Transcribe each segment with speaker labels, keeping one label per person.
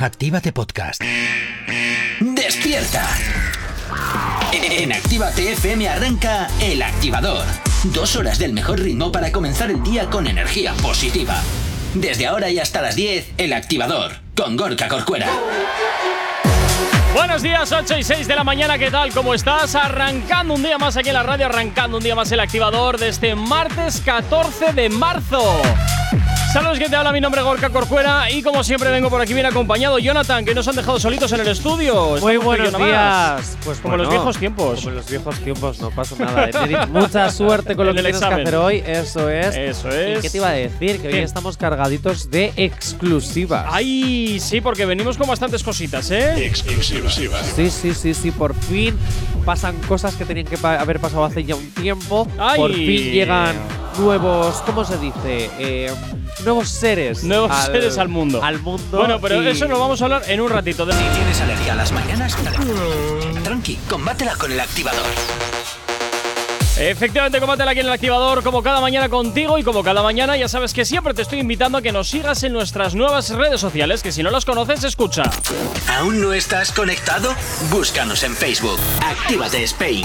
Speaker 1: Actívate Podcast. ¡Despierta! En Actívate FM arranca El Activador. Dos horas del mejor ritmo para comenzar el día con energía positiva. Desde ahora y hasta las 10, El Activador, con Gorka Corcuera.
Speaker 2: Buenos días, 8 y 6 de la mañana, ¿qué tal? ¿Cómo estás? Arrancando un día más aquí en la radio, arrancando un día más el activador de este martes 14 de marzo. Saludos, que te habla mi nombre es Gorka Corcuera y como siempre vengo por aquí bien acompañado Jonathan, que nos han dejado solitos en el estudio.
Speaker 3: Muy buenos días.
Speaker 2: Pues como los viejos tiempos.
Speaker 3: Como los viejos tiempos, no pasa nada. mucha suerte con lo que tienes que hacer hoy, eso es.
Speaker 2: Eso es.
Speaker 3: ¿Y qué te iba a decir? Que hoy estamos cargaditos de exclusivas.
Speaker 2: Ay, sí, porque venimos con bastantes cositas, ¿eh?
Speaker 4: Exclusivas.
Speaker 3: Sí, sí, sí, sí, por fin pasan cosas que tenían que haber pasado hace ya un tiempo.
Speaker 2: Ay.
Speaker 3: Por fin llegan nuevos, ¿cómo se dice? Eh, nuevos seres.
Speaker 2: Nuevos seres al mundo.
Speaker 3: Al mundo.
Speaker 2: Bueno, pero eso lo vamos a hablar en un ratito.
Speaker 1: Si tienes alergia a las mañanas, tranqui, combátela con el activador.
Speaker 2: Efectivamente, combátela aquí en el activador, como cada mañana contigo y como cada mañana ya sabes que siempre te estoy invitando a que nos sigas en nuestras nuevas redes sociales, que si no las conoces, escucha.
Speaker 1: ¿Aún no estás conectado? Búscanos en Facebook, Actívate Spain.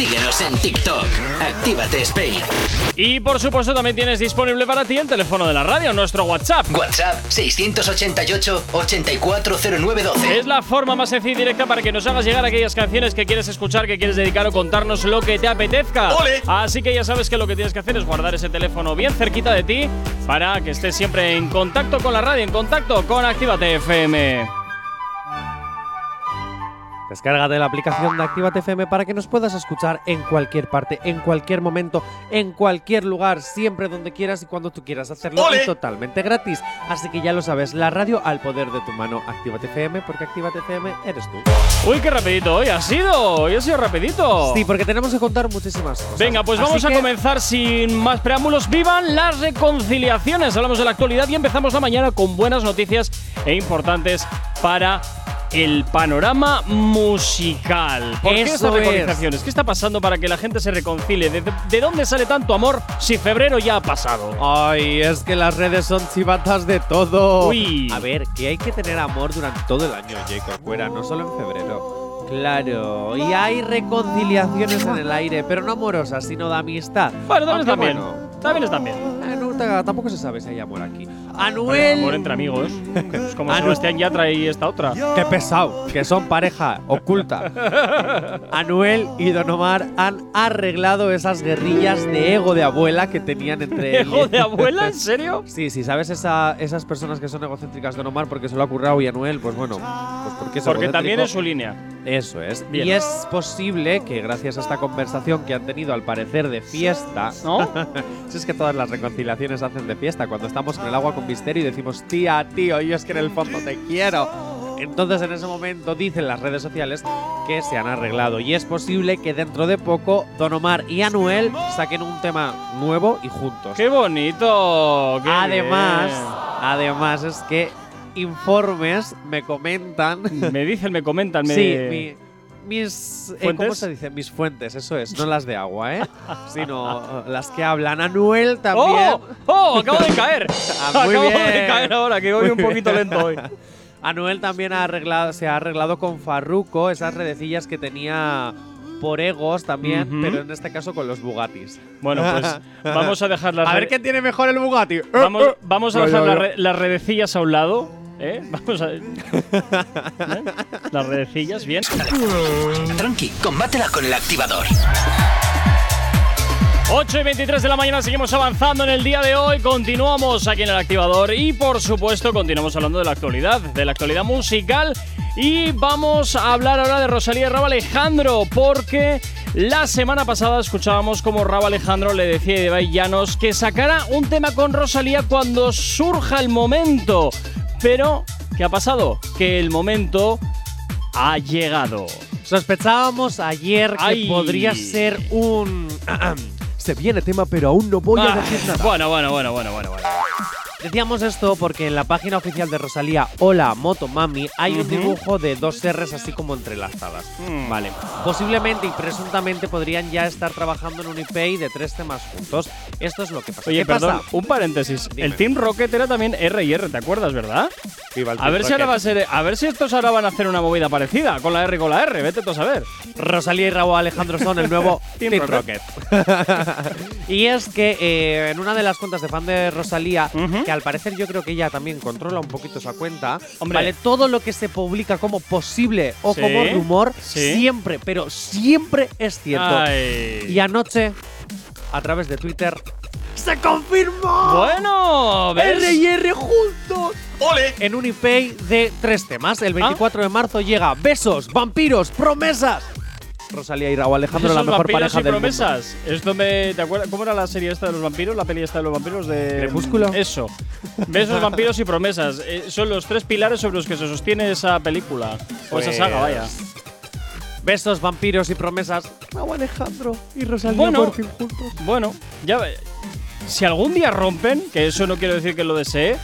Speaker 1: Síguenos en TikTok. Actívate Spain.
Speaker 2: Y por supuesto también tienes disponible para ti el teléfono de la radio, nuestro WhatsApp.
Speaker 1: WhatsApp 688-840912.
Speaker 2: Es la forma más sencilla y directa para que nos hagas llegar aquellas canciones que quieres escuchar, que quieres dedicar o contarnos lo que te apetezca.
Speaker 4: ¡Ole!
Speaker 2: Así que ya sabes que lo que tienes que hacer es guardar ese teléfono bien cerquita de ti para que estés siempre en contacto con la radio, en contacto con Actívate FM.
Speaker 3: Descárgate la aplicación de Actívate FM para que nos puedas escuchar en cualquier parte, en cualquier momento, en cualquier lugar, siempre donde quieras y cuando tú quieras hacerlo
Speaker 4: ¡Ole!
Speaker 3: y totalmente gratis. Así que ya lo sabes, la radio al poder de tu mano. Actívate FM porque Actívate FM eres tú.
Speaker 2: Uy, qué rapidito hoy ha sido. Hoy ha sido rapidito.
Speaker 3: Sí, porque tenemos que contar muchísimas cosas.
Speaker 2: Venga, pues
Speaker 3: Así
Speaker 2: vamos a comenzar sin más preámbulos. ¡Vivan las reconciliaciones! Hablamos de la actualidad y empezamos la mañana con buenas noticias e importantes para el panorama musical. ¿Por qué estas
Speaker 3: es.
Speaker 2: reconciliaciones? ¿Qué está pasando para que la gente se reconcilie? ¿De, de dónde sale tanto amor si febrero ya ha pasado?
Speaker 3: Ay, es que las redes son chivatas de todo.
Speaker 2: Uy.
Speaker 3: A ver, que hay que tener amor durante todo el año, Jacob Fuera, no solo en febrero. Claro, y hay reconciliaciones en el aire, pero no amorosas, sino de amistad.
Speaker 2: Bueno, también
Speaker 3: Aunque bueno,
Speaker 2: También están bien.
Speaker 3: eh, no, ta- tampoco se sabe si hay amor aquí. Anuel.
Speaker 2: amor entre amigos. Es como
Speaker 3: Anu-
Speaker 2: Sebastián Yatra y esta otra.
Speaker 3: Qué pesado, que son pareja oculta. Anuel y Don Omar han arreglado esas guerrillas de ego de abuela que tenían entre
Speaker 2: ¿Hijo
Speaker 3: ellos.
Speaker 2: de abuela? ¿En serio?
Speaker 3: Sí, sí, ¿sabes esa- esas personas que son egocéntricas Don Omar porque se lo ha currado y Anuel? Pues bueno, pues porque es
Speaker 2: Porque también es su línea.
Speaker 3: Eso es.
Speaker 2: Bien.
Speaker 3: Y es posible que gracias a esta conversación que han tenido al parecer de fiesta,
Speaker 2: ¿No?
Speaker 3: si es que todas las reconciliaciones hacen de fiesta, cuando estamos con el agua con misterio y decimos, tía, tío, yo es que en el fondo te quiero. Entonces en ese momento dicen las redes sociales que se han arreglado y es posible que dentro de poco Don Omar y Anuel saquen un tema nuevo y juntos.
Speaker 2: ¡Qué bonito! qué
Speaker 3: además,
Speaker 2: bien.
Speaker 3: además es que informes me comentan
Speaker 2: Me dicen, me comentan, me.
Speaker 3: Sí, mi- mis. eh, ¿Cómo
Speaker 2: ¿Fuentes?
Speaker 3: se dice? Mis fuentes, eso es. No las de agua, ¿eh? Sino eh, las que hablan. Anuel también.
Speaker 2: ¡Oh! ¡Oh! Acabo de caer.
Speaker 3: Ah, muy
Speaker 2: acabo de
Speaker 3: bien.
Speaker 2: caer ahora, que voy un poquito lento hoy.
Speaker 3: Anuel también ha arreglado, se ha arreglado con Farruko esas redecillas que tenía por egos también,
Speaker 2: Ujú.
Speaker 3: pero en este caso con los Bugattis.
Speaker 2: Bueno, pues vamos a dejar las.
Speaker 3: A ver quién tiene mejor el Bugatti.
Speaker 2: Vamos, vamos a dejar re- las redecillas a un lado. ¿Eh? Vamos a. ¿Eh? Las redecillas, bien.
Speaker 1: Tranqui, combátela con el activador.
Speaker 2: 8 y 23 de la mañana seguimos avanzando en el día de hoy, continuamos aquí en el activador y por supuesto continuamos hablando de la actualidad, de la actualidad musical y vamos a hablar ahora de Rosalía y Rabo Alejandro porque la semana pasada escuchábamos como Rabo Alejandro le decía a Ibai Llanos que sacara un tema con Rosalía cuando surja el momento, pero ¿qué ha pasado? Que el momento ha llegado.
Speaker 3: Sospechábamos ayer que
Speaker 2: Ay.
Speaker 3: podría ser un. Se viene tema, pero aún no voy a
Speaker 2: Ah,
Speaker 3: decir nada.
Speaker 2: Bueno, bueno, bueno, bueno, bueno, bueno.
Speaker 3: Decíamos esto porque en la página oficial de Rosalía, Hola Motomami, hay un dibujo de dos R's así como entrelazadas.
Speaker 2: Mm.
Speaker 3: Vale. Posiblemente y presuntamente podrían ya estar trabajando en un IP de tres temas juntos. Esto es lo que pasa.
Speaker 2: Oye,
Speaker 3: ¿Qué
Speaker 2: perdón,
Speaker 3: pasa?
Speaker 2: un paréntesis.
Speaker 3: Dime.
Speaker 2: El Team Rocket era también R y R, ¿te acuerdas, verdad?
Speaker 3: Viva el
Speaker 2: A ver si ahora va a ser. A ver si estos ahora van a hacer una movida parecida con la R y con la R, vete tú a saber.
Speaker 3: Rosalía y Raúl Alejandro son el nuevo
Speaker 2: Team
Speaker 3: Team,
Speaker 2: Rocket.
Speaker 3: Rocket. y es que eh, en una de las cuentas de fan de Rosalía. Que al parecer yo creo que ella también controla un poquito esa cuenta,
Speaker 2: Hombre.
Speaker 3: vale, todo lo que se publica como posible o
Speaker 2: Sí,
Speaker 3: como rumor,
Speaker 2: sí.
Speaker 3: siempre, pero siempre es cierto.
Speaker 2: Ay.
Speaker 3: Y anoche, a través de Twitter, ¡se confirmó!
Speaker 2: Bueno, ¿ves?
Speaker 3: R y R juntos.
Speaker 1: ¡Ole!
Speaker 3: En un IP de tres temas. El 24 de marzo llega Besos, Vampiros, Promesas. Rosalía y Raúl Alejandro, la mejor pareja
Speaker 2: y
Speaker 3: del mundo.
Speaker 2: promesas. Esto me. ¿Te acuerdas? ¿Cómo era la serie esta de los vampiros? La peli esta de los vampiros de.
Speaker 3: ¿Crepúsculo?
Speaker 2: Eso. Besos, vampiros y promesas. Eh, son los tres pilares sobre los que se sostiene esa película. O esa
Speaker 3: Pues-
Speaker 2: saga, vaya.
Speaker 3: Besos, vampiros y promesas. Raúl Alejandro y Rosalía
Speaker 2: Bueno.
Speaker 3: por fin juntos.
Speaker 2: Bueno, ya Si algún día rompen, que eso no quiero decir que lo desee,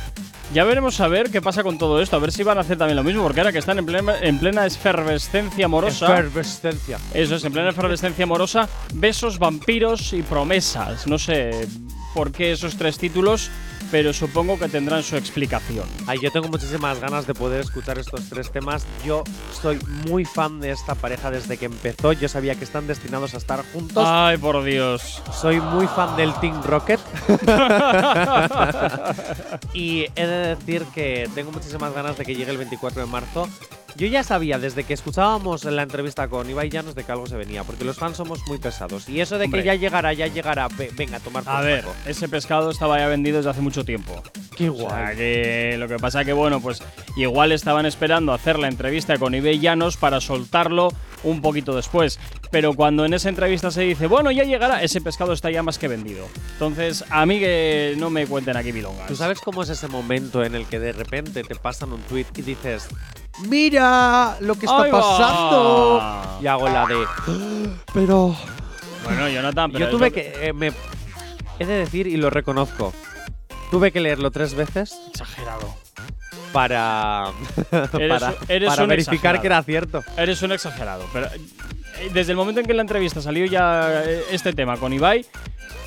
Speaker 2: ya veremos a ver qué pasa con todo esto. A ver si van a hacer también lo mismo, porque ahora que están en plena, en plena efervescencia amorosa.
Speaker 3: Efervescencia.
Speaker 2: Eso es, en plena efervescencia amorosa, besos, vampiros y promesas. No sé por qué esos tres títulos, pero supongo que tendrán su explicación.
Speaker 3: Ay, yo tengo muchísimas ganas de poder escuchar estos tres temas. Yo soy muy fan de esta pareja desde que empezó. Yo sabía que están destinados a estar juntos.
Speaker 2: Ay, por Dios.
Speaker 3: Soy muy fan del Team Rocket. y he de decir que tengo muchísimas ganas de que llegue el 24 de marzo. Yo ya sabía desde que escuchábamos la entrevista con Ibai Llanos de que algo se venía, porque los fans somos muy pesados. Y eso de
Speaker 2: Hombre.
Speaker 3: que ya llegará, ya llegará, ve- venga, a tomar por
Speaker 2: A ver,
Speaker 3: saco.
Speaker 2: ese pescado estaba ya vendido desde hace mucho tiempo.
Speaker 3: Qué
Speaker 2: O sea, que lo que pasa que, bueno, pues igual estaban esperando hacer la entrevista con Ibai Llanos para soltarlo un poquito después. Pero cuando en esa entrevista se dice, bueno, ya llegará, ese pescado está ya más que vendido. Entonces, a mí que no me cuenten aquí milongas.
Speaker 3: ¿Tú sabes cómo es ese momento en el que de repente te pasan un tweet y dices, mira lo que está pasando? Y hago la de, pero...
Speaker 2: Bueno, Jonathan, pero
Speaker 3: Yo tuve que... eh, me, he de decir, y lo reconozco, tuve que leerlo tres veces.
Speaker 2: Exagerado.
Speaker 3: Para,
Speaker 2: Eres-
Speaker 3: para,
Speaker 2: eres
Speaker 3: para
Speaker 2: un
Speaker 3: verificar
Speaker 2: exagerado.
Speaker 3: que era cierto.
Speaker 2: Eres un exagerado. Pero eh, desde el momento en que en la entrevista salió ya eh, este tema con Ibai,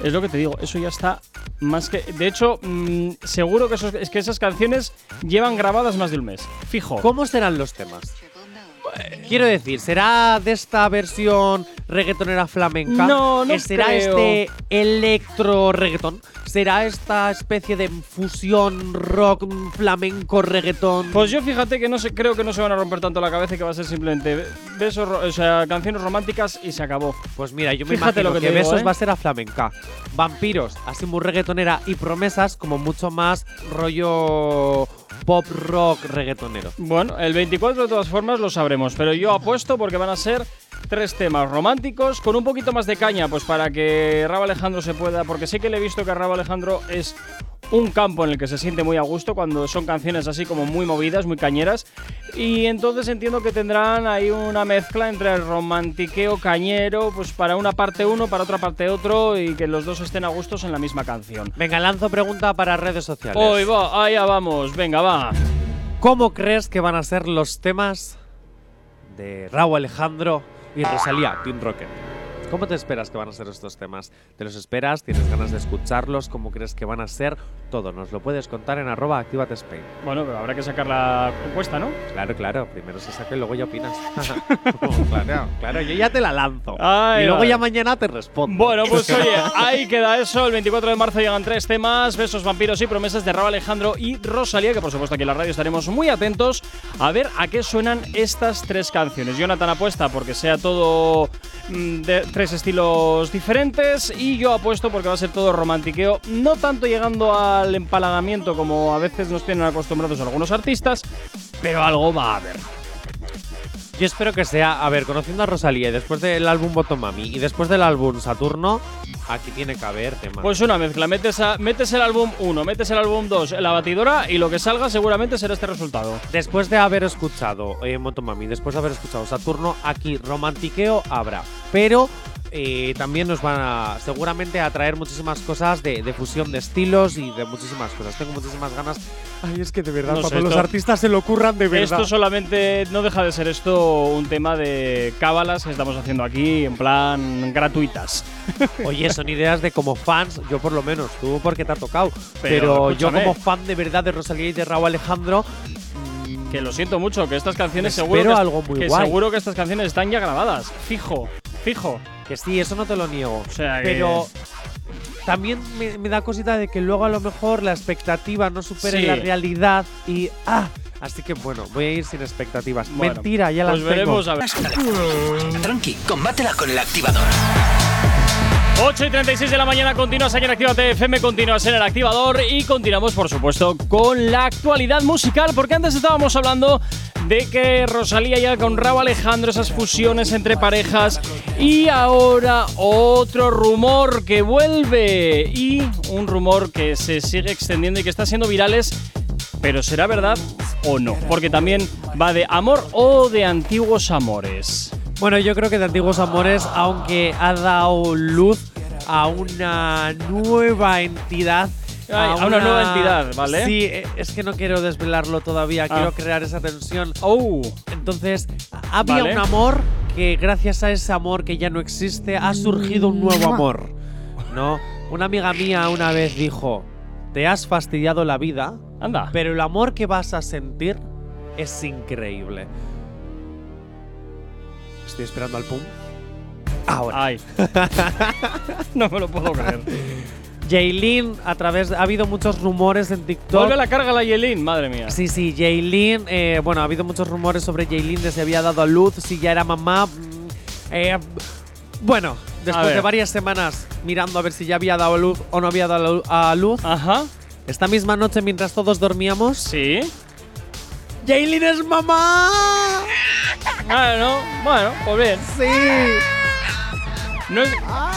Speaker 2: es lo que te digo, eso ya está más que. De hecho, mm, seguro que, esos- es que esas canciones llevan grabadas más de un mes. Fijo.
Speaker 3: ¿Cómo serán los temas? Quiero decir, ¿será de esta versión reggaetonera flamenca?
Speaker 2: No, no
Speaker 3: ¿Será
Speaker 2: creo.
Speaker 3: este electro reggaetón? ¿Será esta especie de fusión rock flamenco reggaetón?
Speaker 2: Pues yo fíjate que no sé, creo que no se van a romper tanto la cabeza y que va a ser simplemente besos, ro- o sea, canciones románticas y se acabó.
Speaker 3: Pues mira, yo me
Speaker 2: Fíjate
Speaker 3: imagino
Speaker 2: lo que
Speaker 3: que,
Speaker 2: te digo,
Speaker 3: Besos
Speaker 2: ¿eh?
Speaker 3: va a ser a flamenca. Vampiros, así muy reggaetonera. Y Promesas, como mucho más rollo pop rock reggaetonero.
Speaker 2: Bueno, el 24 de todas formas lo sabremos, pero yo apuesto porque van a ser tres temas románticos con un poquito más de caña, pues para que Rabo Alejandro se pueda, porque sé que le he visto que Rabo Alejandro es un campo en el que se siente muy a gusto cuando son canciones así como muy movidas, muy cañeras, y entonces entiendo que tendrán ahí una mezcla entre el romantiqueo cañero, pues para una parte uno, para otra parte otro, y que los dos estén a gustos en la misma canción.
Speaker 3: Venga, lanzo pregunta para redes sociales.
Speaker 2: Hoy va, allá vamos, venga, va.
Speaker 3: ¿Cómo crees que van a ser los temas de Raúl Alejandro y Rosalía, Team Rocket? ¿Cómo te esperas que van a ser estos temas? ¿Te los esperas? ¿Tienes ganas de escucharlos? ¿Cómo crees que van a ser? Todo nos lo puedes contar en arroba Actívate Spain.
Speaker 2: Bueno, pero habrá que sacar la encuesta, ¿no?
Speaker 3: Claro, claro. Primero se saca y luego ya opinas. claro, claro. Yo ya te la lanzo.
Speaker 2: Ay,
Speaker 3: y luego ya mañana te respondo.
Speaker 2: Bueno, pues oye, ahí queda eso. El 24 de marzo llegan tres temas: Besos, vampiros y promesas de Rabo Alejandro y Rosalía. Que por supuesto aquí en la radio estaremos muy atentos a ver a qué suenan estas tres canciones. Jonathan apuesta porque sea todo mm, de tres estilos diferentes. Y yo apuesto porque va a ser todo romantiqueo. No tanto llegando al empalagamiento como a veces nos tienen acostumbrados algunos artistas, pero algo va a haber.
Speaker 3: Yo espero que sea, a ver, conociendo a Rosalía y después del álbum Botomami y después del álbum Saturno, aquí tiene que haber tema.
Speaker 2: Pues una mezcla, metes, a- metes el álbum 1, metes el álbum 2 en la batidora y lo que salga seguramente será este resultado.
Speaker 3: Después de haber escuchado eh, Motomami, después de haber escuchado Saturno, aquí romantiqueo habrá. Pero eh, también nos van a seguramente a traer muchísimas cosas de, de fusión de estilos y de muchísimas cosas. Tengo muchísimas ganas. Ay, es que de verdad,
Speaker 2: No sé,
Speaker 3: cuando los
Speaker 2: esto-
Speaker 3: artistas se lo ocurran de verdad.
Speaker 2: Esto solamente no deja de ser esto un tema de cábalas que estamos haciendo aquí en plan gratuitas.
Speaker 3: Oye, son ideas de como fans, yo por lo menos, tú porque te ha tocado.
Speaker 2: Pero,
Speaker 3: Pero, yo como fan de verdad de Rosalía y de Raúl Alejandro,
Speaker 2: Que lo siento mucho, que estas canciones seguro que,
Speaker 3: algo muy
Speaker 2: que
Speaker 3: guay.
Speaker 2: seguro que estas canciones están ya grabadas. Fijo, fijo.
Speaker 3: que sí, eso no te lo niego.
Speaker 2: O sea que-
Speaker 3: Pero también me, me da cosita de que luego a lo mejor la expectativa no supere
Speaker 2: Sí.
Speaker 3: la realidad y ah, así que bueno, voy a ir sin expectativas.
Speaker 2: Bueno,
Speaker 3: Mentira, ya las
Speaker 2: Pues veremos
Speaker 3: tengo.
Speaker 2: a ver.
Speaker 1: Tranqui, combátela con el activador.
Speaker 2: 8 y 36 de la mañana continúas aquí en Actívate FM, continúas en el activador y continuamos, por supuesto, con la actualidad musical, porque antes estábamos hablando de que Rosalía ya con Raúl Alejandro, esas fusiones entre parejas, y ahora otro rumor que vuelve y un rumor que se sigue extendiendo y que está siendo virales. Pero ¿será verdad o no? Porque también va de amor o de antiguos amores.
Speaker 3: Bueno, yo creo que de Antiguos Amores, aunque ha dado luz a una nueva entidad.
Speaker 2: Ay, a una nueva entidad, ¿vale?
Speaker 3: Sí, eh, es que no quiero desvelarlo todavía,
Speaker 2: Ah.
Speaker 3: quiero crear esa tensión.
Speaker 2: Oh,
Speaker 3: Entonces, había
Speaker 2: Vale.
Speaker 3: un amor que gracias a ese amor que ya no existe ha surgido un nuevo amor. ¿No? Una amiga mía una vez dijo, te has fastidiado la vida,
Speaker 2: anda.
Speaker 3: pero el amor que vas a sentir es increíble. Estoy esperando al pum. Ahora.
Speaker 2: Ay. no me lo puedo creer.
Speaker 3: Jaylin, a través. Ha habido muchos rumores en TikTok.
Speaker 2: Vuelve la carga la Yelin, madre mía.
Speaker 3: Sí, sí, Jaylin. eh, bueno, ha habido muchos rumores sobre Jaylin de si había dado a luz, si ya era mamá. mm, eh, bueno, después de varias semanas mirando a ver si ya había dado a luz o no había dado a luz,
Speaker 2: Ajá.
Speaker 3: esta misma noche mientras todos dormíamos,
Speaker 2: Sí.
Speaker 3: ¡Jaylin es mamá!
Speaker 2: Bueno, bueno, pues bien.
Speaker 3: Sí.
Speaker 2: No,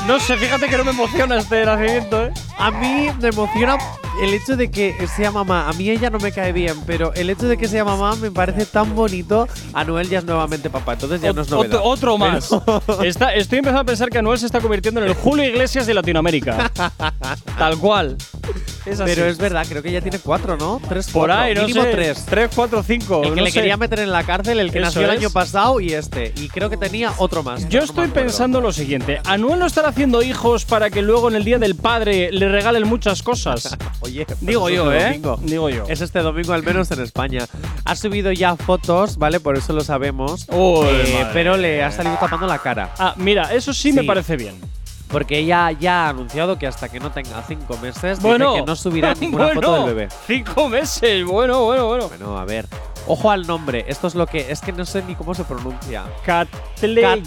Speaker 2: no sé, fíjate que no me emociona este nacimiento, ¿eh?
Speaker 3: A mí me emociona el hecho de que sea mamá. A mí ella no me cae bien, pero el hecho de que sea mamá me parece tan bonito. Anuel ya es nuevamente papá, entonces ya no es novedad.
Speaker 2: otro, otro más. Está, estoy empezando a pensar que Anuel se está convirtiendo en el Julio Iglesias de Latinoamérica. Tal cual. Es así.
Speaker 3: Pero es verdad, creo que ya tiene cuatro, ¿no? Tres,
Speaker 2: Por
Speaker 3: cuatro,
Speaker 2: ahí, no
Speaker 3: mínimo
Speaker 2: sé.
Speaker 3: tres.
Speaker 2: 3, 4, 5.
Speaker 3: El que le quería meter en la cárcel, el que
Speaker 2: Eso
Speaker 3: nació el
Speaker 2: es.
Speaker 3: año pasado y este. Y creo que tenía otro más.
Speaker 2: Yo
Speaker 3: no
Speaker 2: estoy
Speaker 3: me acuerdo.
Speaker 2: pensando lo siguiente. ¿Anuel no estará haciendo hijos para que luego en el Día del Padre le regalen muchas cosas?
Speaker 3: Oye, pero
Speaker 2: Digo
Speaker 3: es
Speaker 2: yo,
Speaker 3: este
Speaker 2: ¿eh?
Speaker 3: domingo.
Speaker 2: Digo yo.
Speaker 3: Es este domingo, al menos en España. Ha subido ya fotos, ¿vale? Por eso lo sabemos.
Speaker 2: Uy,
Speaker 3: Eh,
Speaker 2: madre
Speaker 3: pero le ha salido tapando la cara.
Speaker 2: Ah, mira, eso sí, me
Speaker 3: Sí.
Speaker 2: parece bien.
Speaker 3: Porque ella ya ha anunciado que hasta que no tenga cinco meses, dice
Speaker 2: Bueno,
Speaker 3: que no subirá ninguna
Speaker 2: bueno,
Speaker 3: foto del bebé.
Speaker 2: Cinco meses, bueno, bueno, bueno.
Speaker 3: Bueno, a ver. Ojo al nombre. Esto es lo que. Es que no sé ni cómo se pronuncia.
Speaker 2: Catleya.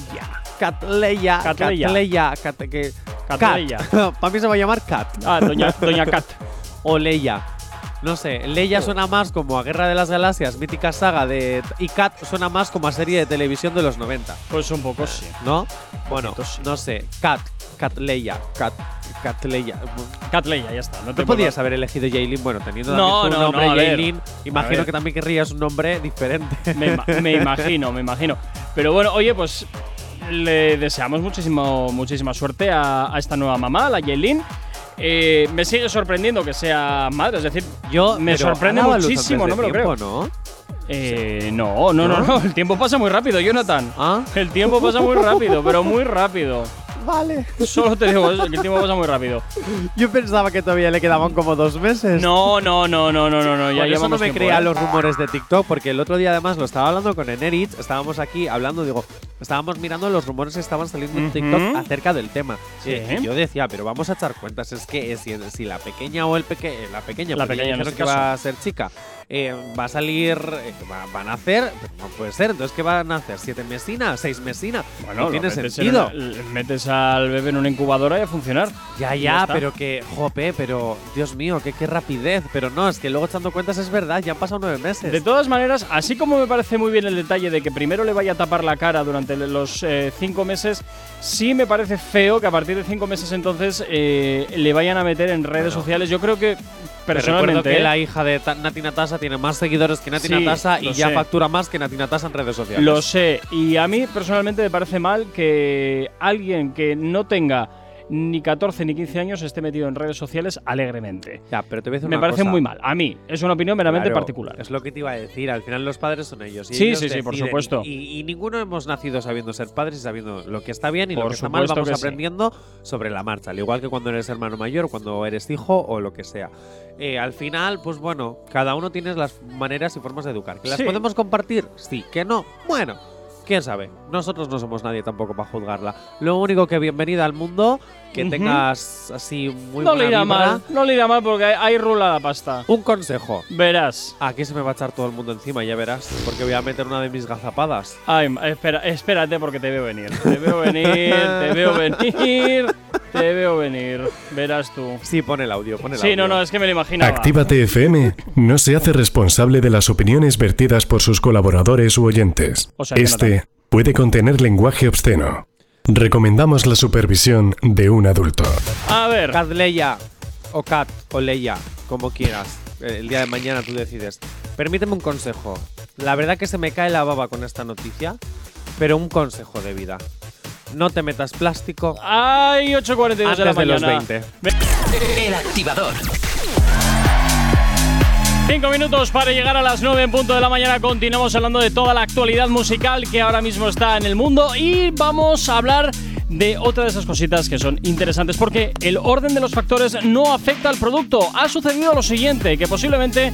Speaker 3: Catleya.
Speaker 2: Catleya.
Speaker 3: Catleya. Para mí se va a llamar Cat.
Speaker 2: Ah, doña, doña Cat.
Speaker 3: O Leia. No sé, Leia suena más como a Guerra de las Galaxias, mítica saga de. Y Cat suena más como a serie de televisión de los 90,
Speaker 2: Pues un poco sí.
Speaker 3: ¿no? Bueno,
Speaker 2: sí.
Speaker 3: no sé. Cat. Cat Leia. Cat. Cat Leia.
Speaker 2: Catleya, ya está. No te
Speaker 3: ¿Tú podías haber elegido Jaylin? Bueno, teniendo
Speaker 2: No,
Speaker 3: también
Speaker 2: no,
Speaker 3: nombre
Speaker 2: no.
Speaker 3: Jaylin, imagino que también querrías un nombre diferente.
Speaker 2: Me, ima- me imagino, me imagino. Pero bueno, oye, pues le deseamos muchísimo, muchísima suerte a, a esta nueva mamá, la Yailin. Eh, me sigue sorprendiendo que sea madre, es decir,
Speaker 3: Yo
Speaker 2: me sorprende muchísimo, no me lo creo.
Speaker 3: ¿no?
Speaker 2: Eh, no, no, no,
Speaker 3: ¿No?
Speaker 2: no, el tiempo pasa muy rápido, Jonathan.
Speaker 3: Ah,
Speaker 2: El tiempo pasa muy rápido, pero muy rápido.
Speaker 3: Vale.
Speaker 2: Solo te digo eso, que el tiempo pasa muy rápido.
Speaker 3: Yo pensaba que todavía le quedaban como dos meses.
Speaker 2: No, no, no, no, no, no, no. Ya
Speaker 3: Por eso no me
Speaker 2: tiempo,
Speaker 3: creía
Speaker 2: ¿eh?
Speaker 3: los rumores de TikTok, porque el otro día además lo estaba hablando con Enerich, estábamos aquí hablando, digo, estábamos mirando los rumores que estaban saliendo en. TikTok acerca del tema.
Speaker 2: Sí.
Speaker 3: Eh, yo decía, pero vamos a echar cuentas, es que si, si la pequeña o el pequeño, la pequeña,
Speaker 2: La pequeña
Speaker 3: dijeron
Speaker 2: este
Speaker 3: que
Speaker 2: caso.
Speaker 3: va a ser chica, eh, va a salir, eh, va, van a hacer, no puede ser, entonces ¿qué van a hacer? ¿Siete mesinas? ¿Seis mesinas?
Speaker 2: Bueno,
Speaker 3: no tiene
Speaker 2: metes
Speaker 3: sentido.
Speaker 2: una- metes al bebé en una incubadora y a funcionar.
Speaker 3: Ya, ya, pero que, jope, pero Dios mío, qué, qué rapidez. Pero no, es que luego echando cuentas es verdad, ya han pasado nueve meses.
Speaker 2: De todas maneras, así como me parece muy bien el detalle de que primero le vaya a tapar la cara durante los eh, cinco meses, sí me parece feo que a partir de cinco meses entonces eh, le vayan a meter en redes sociales. Yo creo que
Speaker 3: Te recuerdo
Speaker 2: personalmente.
Speaker 3: que
Speaker 2: ¿eh?
Speaker 3: la hija de Nati Natasa tiene más seguidores que Nati
Speaker 2: Sí,
Speaker 3: Natasa y ya
Speaker 2: sé.
Speaker 3: factura más que Nati Natasa en redes sociales.
Speaker 2: Lo sé. Y a mí personalmente me parece mal que alguien que no tenga ni 14 ni 15 años esté metido en redes sociales alegremente.
Speaker 3: Ya, pero te voy a decir
Speaker 2: Me
Speaker 3: una
Speaker 2: parece
Speaker 3: cosa.
Speaker 2: muy mal. A mí, es una opinión meramente
Speaker 3: Claro,
Speaker 2: particular.
Speaker 3: Es lo que te iba a decir. Al final los padres son ellos. Y
Speaker 2: Sí,
Speaker 3: ellos
Speaker 2: sí, sí, por supuesto.
Speaker 3: Y, y ninguno hemos nacido sabiendo ser padres y sabiendo lo que está bien y lo
Speaker 2: Por
Speaker 3: que está mal. Vamos
Speaker 2: que sí.
Speaker 3: aprendiendo sobre la marcha. Al igual que cuando eres hermano mayor, cuando eres hijo o lo que sea. Eh, al final, pues bueno, cada uno tiene las maneras y formas de educar. ¿Que las
Speaker 2: Sí.
Speaker 3: podemos compartir? Sí. ¿Que no? Bueno. ¿Quién sabe? Nosotros no somos nadie tampoco para juzgarla. Lo único que bienvenida al mundo, que tengas así muy
Speaker 2: no
Speaker 3: buena
Speaker 2: le irá
Speaker 3: vibra.
Speaker 2: mal, no le irá mal porque hay, hay rula la pasta.
Speaker 3: Un consejo.
Speaker 2: Verás.
Speaker 3: Aquí se me va a echar todo el mundo encima, ya verás, porque voy a meter una de mis gazapadas.
Speaker 2: Ay, espera, espérate porque te veo venir. Te veo venir, te veo venir, te veo venir. Verás tú.
Speaker 3: Sí, pon el audio, pon el
Speaker 2: Sí,
Speaker 3: audio.
Speaker 2: no, no, es que me lo imaginaba.
Speaker 4: Actívate FM no se hace responsable de las opiniones vertidas por sus colaboradores u oyentes.
Speaker 2: O sea no
Speaker 4: este puede contener lenguaje obsceno. Recomendamos la supervisión de un adulto.
Speaker 2: A ver,
Speaker 3: Cat Leia, o Cat, o Leia, como quieras. Eh, El día de mañana tú decides. Permíteme un consejo. La verdad que se me cae la baba con esta noticia, pero un consejo de vida. No te metas plástico
Speaker 2: hay 8.42 de la
Speaker 3: antes de los
Speaker 2: mañana.
Speaker 3: 20.
Speaker 1: El activador.
Speaker 2: Cinco minutos para llegar a las 9 en punto de la mañana. Continuamos hablando de toda la actualidad musical que ahora mismo está en el mundo y vamos a hablar de otra de esas cositas que son interesantes porque el orden de los factores no afecta al producto. Ha sucedido lo siguiente, que posiblemente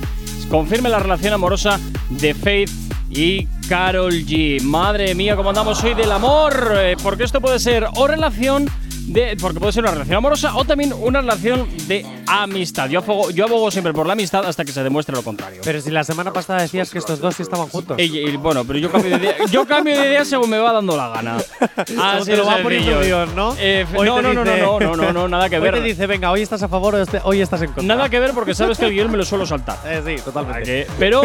Speaker 2: confirme la relación amorosa de Faith y Carol G. Madre mía, cómo andamos hoy del amor, eh, porque esto puede ser o relación de, porque puede ser una relación amorosa o también una relación de amistad. Yo abogo, yo abogo siempre por la amistad hasta que se demuestre lo contrario.
Speaker 3: Pero si la semana pasada decías que estos dos sí estaban juntos.
Speaker 2: Y- y, bueno, pero yo cambio de idea, yo cambio de idea según me va dando la gana. Así
Speaker 3: lo va poniendo. Dios, ¿no?
Speaker 2: Eh,
Speaker 3: Hoy
Speaker 2: no, no, no, no, no, no, no, no, nada que
Speaker 3: Hoy
Speaker 2: ver.
Speaker 3: te dice, venga, hoy estás a favor o este- hoy estás en contra.
Speaker 2: Nada que ver porque sabes que el guion me lo suelo saltar.
Speaker 3: Eh, sí, totalmente.
Speaker 2: Pero,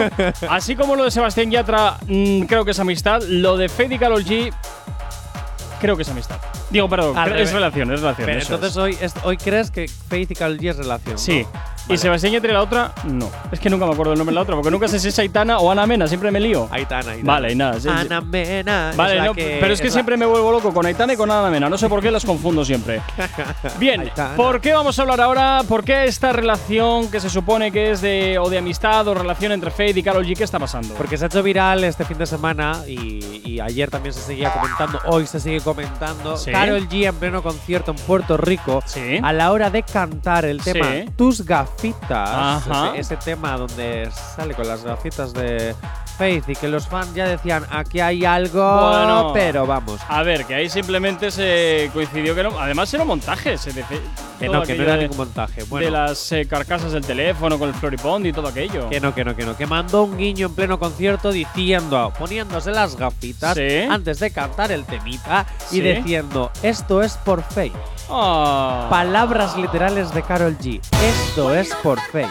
Speaker 2: así como lo de Sebastián Yatra, mm, creo que es amistad, lo de Fade y Karol G, creo que es amistad. Digo, perdón,
Speaker 3: Al
Speaker 2: creo-
Speaker 3: revés.
Speaker 2: es relación, es relación.
Speaker 3: Pero
Speaker 2: eso
Speaker 3: entonces
Speaker 2: es.
Speaker 3: hoy, es- hoy crees que Faith y Karol G es relación. ¿no?
Speaker 2: Sí. Y
Speaker 3: Vale.
Speaker 2: Sebastián Yatra y la otra, no. Es que nunca me acuerdo el nombre de la otra, porque nunca sé si es Aitana o Ana Mena, siempre me lío.
Speaker 3: Aitana, Aitana.
Speaker 2: Vale, y nada. sí, sí.
Speaker 3: Ana Mena.
Speaker 2: Vale,
Speaker 3: es
Speaker 2: no, pero es que siempre me vuelvo loco con Aitana y con Ana Mena. No sé por qué las confundo siempre. Bien,
Speaker 3: Aitana.
Speaker 2: ¿por qué vamos a hablar ahora? ¿Por qué esta relación que se supone que es de o de amistad o relación entre Faith y Karol G? ¿Qué está pasando?
Speaker 3: Porque se ha hecho viral este fin de semana y, y ayer también se seguía comentando, hoy se sigue comentando.
Speaker 2: Sí.
Speaker 3: Karol G en pleno concierto en Puerto Rico,
Speaker 2: Sí.
Speaker 3: a la hora de cantar el
Speaker 2: Sí.
Speaker 3: tema Tus gafitas, ese, ese tema donde sale con las gafitas de Faith y que los fans ya decían, aquí hay algo,
Speaker 2: Bueno.
Speaker 3: pero vamos.
Speaker 2: A ver, que ahí simplemente se coincidió que no. Además, era un montaje. Se
Speaker 3: Que no, que no era
Speaker 2: de,
Speaker 3: ningún montaje.
Speaker 2: de
Speaker 3: Bueno,
Speaker 2: las eh, carcasas del teléfono con el Floripond y todo aquello.
Speaker 3: Que no, que no, que no. Que mandó un guiño en pleno concierto diciendo, poniéndose las gafitas
Speaker 2: Sí.
Speaker 3: antes de cantar el temita
Speaker 2: Sí.
Speaker 3: y diciendo, esto es por Faith.
Speaker 2: Ah.
Speaker 3: Palabras literales de Carol G. Esto es por Faith.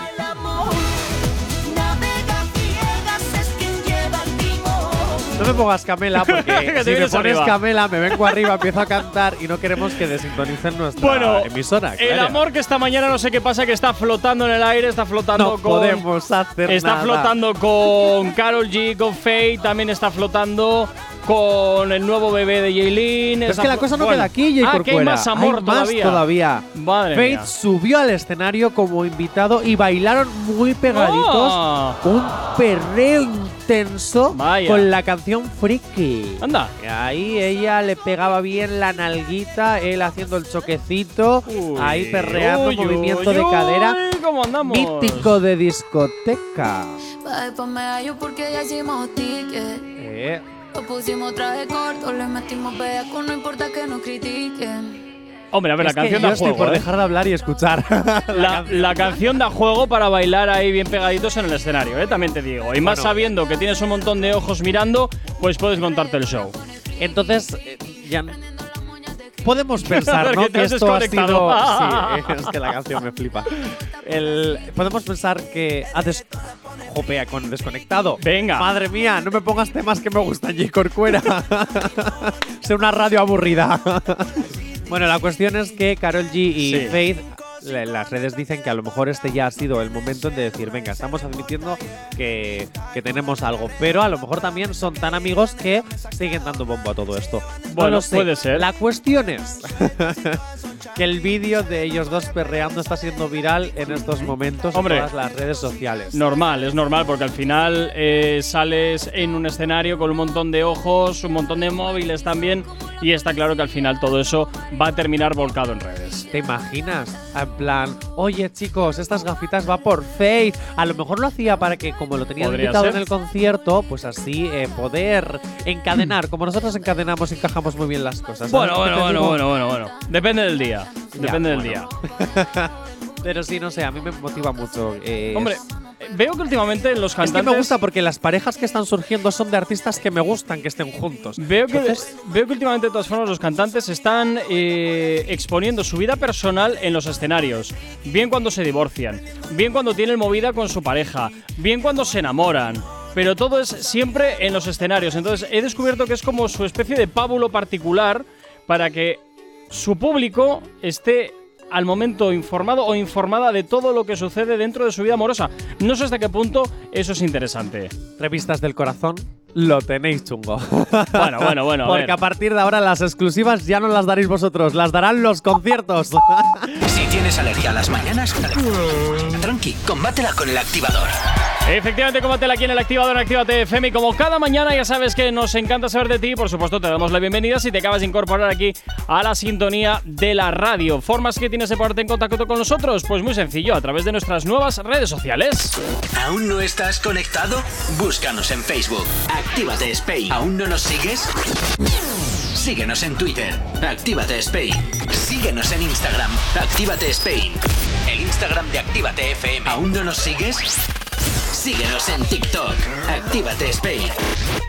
Speaker 3: No me pongas Camela
Speaker 2: Que
Speaker 3: porque si me pones
Speaker 2: arriba.
Speaker 3: Camela me vengo arriba, empiezo a cantar y no queremos que desintonicen nuestra
Speaker 2: Bueno,
Speaker 3: emisora.
Speaker 2: El amor que esta mañana no sé qué pasa, que está flotando en el aire, está flotando
Speaker 3: no
Speaker 2: con.
Speaker 3: podemos hacer
Speaker 2: Está
Speaker 3: nada.
Speaker 2: flotando con Carol G, con Faye, también está flotando con el nuevo bebé de Jaylin.
Speaker 3: Es que la cosa no queda aquí, Jay
Speaker 2: Ah, que hay más amor
Speaker 3: Hay más
Speaker 2: todavía.
Speaker 3: todavía.
Speaker 2: Madre
Speaker 3: Faith
Speaker 2: mía.
Speaker 3: subió al escenario como invitado y bailaron muy pegaditos.
Speaker 2: Ah.
Speaker 3: Un perreo intenso
Speaker 2: Vaya.
Speaker 3: con la canción Freaky.
Speaker 2: Anda.
Speaker 3: Y Ahí ella le pegaba bien la nalguita, él haciendo el choquecito,
Speaker 2: Uy,
Speaker 3: ahí perreando,
Speaker 2: uy,
Speaker 3: movimiento
Speaker 2: uy,
Speaker 3: de cadera.
Speaker 2: ¿Cómo andamos?
Speaker 3: Mítico de discoteca. Eh,
Speaker 5: Pusimos traje corto, le metimos bellaco, no importa que nos critiquen.
Speaker 2: Hombre, a ver,
Speaker 3: es
Speaker 2: la
Speaker 3: que
Speaker 2: canción
Speaker 3: yo
Speaker 2: da
Speaker 3: estoy
Speaker 2: juego.
Speaker 3: por
Speaker 2: ¿eh?
Speaker 3: dejar de hablar y escuchar.
Speaker 2: La, la canción da juego para bailar ahí bien pegaditos en el escenario, ¿eh? también te digo. Y más
Speaker 3: Bueno.
Speaker 2: sabiendo que tienes un montón de ojos mirando, pues puedes contarte el show.
Speaker 3: Entonces, eh, ya podemos pensar, ¿no? Que esto ha sido. Sí, es que la canción me flipa. El, podemos pensar que ha des. Jopea con desconectado.
Speaker 2: Venga.
Speaker 3: Madre mía, no me pongas temas que me gustan, J. Corcuera. sé una radio aburrida. bueno, la cuestión es que Carol G y
Speaker 2: Sí.
Speaker 3: Faith. Le- Las redes dicen que a lo mejor este ya ha sido el momento de decir, venga, estamos admitiendo que, que tenemos algo, pero a lo mejor también son tan amigos que siguen dando bombo a todo esto. No
Speaker 2: Bueno,
Speaker 3: lo sé.
Speaker 2: puede ser.
Speaker 3: La cuestión es que el vídeo de ellos dos perreando está siendo viral en estos momentos
Speaker 2: Hombre.
Speaker 3: en todas las redes sociales.
Speaker 2: Normal, es normal, porque al final eh, sales en un escenario con un montón de ojos, un montón de móviles también, y está claro que al final todo eso va a terminar volcado en redes.
Speaker 3: ¿Te imaginas? Plan, oye chicos, estas gafitas va por Faith. A lo mejor lo hacía para que, como lo tenían invitado
Speaker 2: ser.
Speaker 3: en el concierto, pues así eh, poder encadenar. Como nosotros encadenamos y encajamos muy bien las cosas. ¿sabes
Speaker 2: Bueno, bueno, bueno, bueno, bueno, bueno. Depende del día. Depende del
Speaker 3: bueno.
Speaker 2: día.
Speaker 3: Pero sí, no sé, a mí me motiva mucho. eh,
Speaker 2: Hombre, veo que últimamente los
Speaker 3: es
Speaker 2: cantantes.
Speaker 3: que me gusta porque las parejas que están surgiendo son de artistas que me gustan que estén juntos.
Speaker 2: Veo que,
Speaker 3: Entonces-
Speaker 2: veo que últimamente, de todas formas, los cantantes están eh, exponiendo su vida personal en los escenarios. Bien cuando se divorcian, bien cuando tienen movida con su pareja, bien cuando se enamoran. Pero todo es siempre en los escenarios. Entonces he descubierto que es como su especie de pábulo particular para que su público esté al momento informado o informada de todo lo que sucede dentro de su vida amorosa. No sé hasta qué punto eso es interesante.
Speaker 3: Revistas del corazón, lo tenéis chungo.
Speaker 2: Bueno, bueno, bueno. a
Speaker 3: Porque
Speaker 2: ver.
Speaker 3: a partir de ahora las exclusivas ya no las daréis vosotros, las darán los conciertos.
Speaker 1: Si tienes alergia a las mañanas, tranqui, combátela con el activador.
Speaker 2: Efectivamente, combátela aquí en el activador en Actívate FM. Y como cada mañana ya sabes que nos encanta saber de ti, por supuesto te damos la bienvenida si te acabas de incorporar aquí a la sintonía de la radio. ¿Formas que tienes de ponerte en contacto con nosotros? Pues muy sencillo, a través de nuestras nuevas redes sociales.
Speaker 1: ¿Aún no estás conectado? Búscanos en Facebook. Actívate Spain. ¿Aún no nos sigues? Síguenos en Twitter. Actívate Spain. Síguenos en Instagram. Actívate Spain. El Instagram de Actívate FM. ¿Aún no nos sigues? Síguenos en TikTok. Actívate Spain.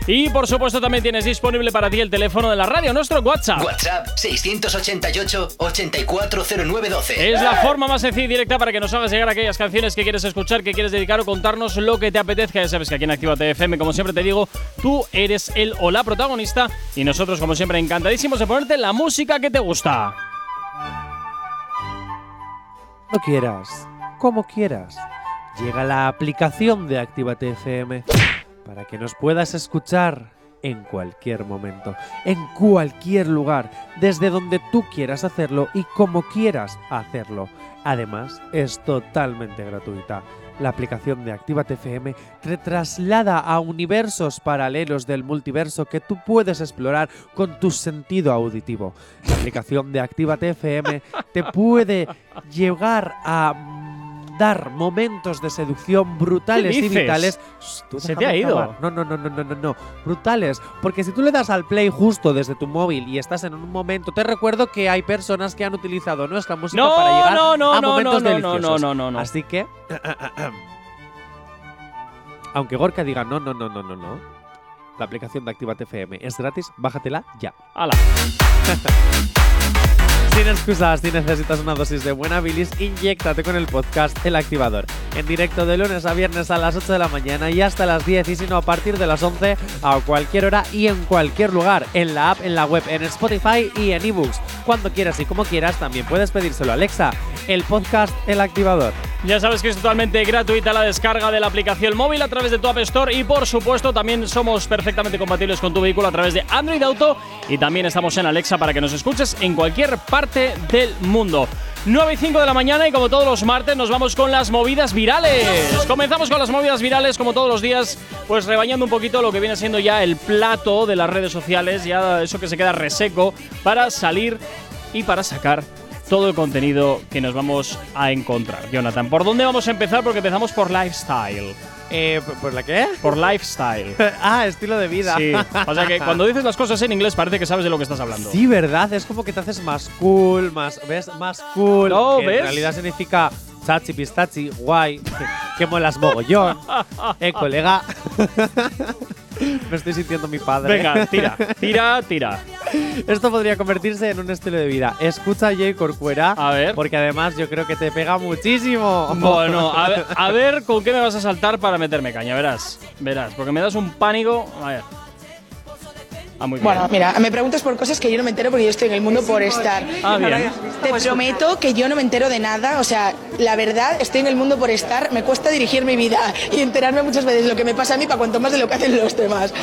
Speaker 2: Y por supuesto también tienes disponible para ti el teléfono de la radio, nuestro WhatsApp.
Speaker 1: WhatsApp 688-840912.
Speaker 2: Es la forma más sencilla y directa para que nos hagas llegar aquellas canciones que quieres escuchar, que quieres dedicar o contarnos lo que te apetezca. Ya sabes que aquí en Actívate FM, como siempre te digo, tú eres el o la protagonista y nosotros, como siempre, encantadísimos de ponerte la música que te gusta.
Speaker 3: Cuando quieras, como quieras. Llega la aplicación de Actívate FM para que nos puedas escuchar en cualquier momento, en cualquier lugar, desde donde tú quieras hacerlo y como quieras hacerlo. Además, es totalmente gratuita. La aplicación de Actívate FM te traslada a universos paralelos del multiverso que tú puedes explorar con tu sentido auditivo. La aplicación de Actívate FM te puede llegar a dar momentos de seducción brutales
Speaker 2: ¿Qué
Speaker 3: y vitales. Tú
Speaker 2: Se te ha ido.
Speaker 3: acabar. No, no, no, no, no, no, no. Brutales. Porque si tú le das al play justo desde tu móvil y estás en un momento, te recuerdo que hay personas que han utilizado nuestra música
Speaker 2: No,
Speaker 3: para llegar
Speaker 2: no, no,
Speaker 3: a momentos deliciosos.
Speaker 2: no, no, no, no.
Speaker 3: Así que, aunque Gorka diga no, no, no, no, no, no. La aplicación de Actívate FM es gratis, bájatela ya.
Speaker 2: ¡Hala!
Speaker 3: Sin excusas, si necesitas una dosis de buena bilis, inyéctate con el podcast El Activador. En directo de lunes a viernes a las 8 de la mañana y hasta las 10 y si no a partir de las 11 a cualquier hora y en cualquier lugar, en la app, en la web, en Spotify y en ebooks. Cuando quieras y como quieras, también puedes pedírselo a Alexa. El podcast El Activador.
Speaker 2: Ya sabes que es totalmente gratuita la descarga de la aplicación móvil a través de tu App Store y por supuesto también somos perfectamente compatibles con tu vehículo a través de Android Auto y también estamos en Alexa para que nos escuches en cualquier parte del mundo. 9 y 5 de la mañana y como todos los martes nos vamos con las movidas virales. Comenzamos con las movidas virales como todos los días, pues rebañando un poquito lo que viene siendo ya el plato de las redes sociales, ya eso que se queda reseco para salir y para sacar todo el contenido que nos vamos a encontrar. Jonathan, ¿por dónde vamos a empezar? Porque empezamos por lifestyle.
Speaker 3: Eh, ¿Por la qué?
Speaker 2: Por lifestyle.
Speaker 3: ah, estilo de vida.
Speaker 2: Sí. O sea que cuando dices las cosas en inglés parece que sabes de lo que estás hablando.
Speaker 3: Sí, ¿verdad? Es como que te haces más cool, más, ¿ves? Más cool.
Speaker 2: No,
Speaker 3: que
Speaker 2: ¿ves?
Speaker 3: En realidad significa chachi, pistachi, guay, que molas mogollón. eh, colega. Me estoy sintiendo mi padre.
Speaker 2: Venga, tira, tira, tira.
Speaker 3: Esto podría convertirse en un estilo de vida. Escucha a Jay Corcuera.
Speaker 2: A ver.
Speaker 3: Porque además yo creo que te pega muchísimo.
Speaker 2: Bueno, a ver, a ver con qué me vas a saltar para meterme caña, verás. Verás, porque me das un pánico. A ver. Ah, muy bien.
Speaker 6: Bueno, mira, me preguntas por cosas que yo no me entero porque yo estoy en el mundo por estar.
Speaker 2: Ah, bien.
Speaker 6: Te prometo que yo no me entero de nada, o sea, la verdad, estoy en el mundo por estar, me cuesta dirigir mi vida y enterarme muchas veces de lo que me pasa a mí para cuanto más de lo que hacen los demás.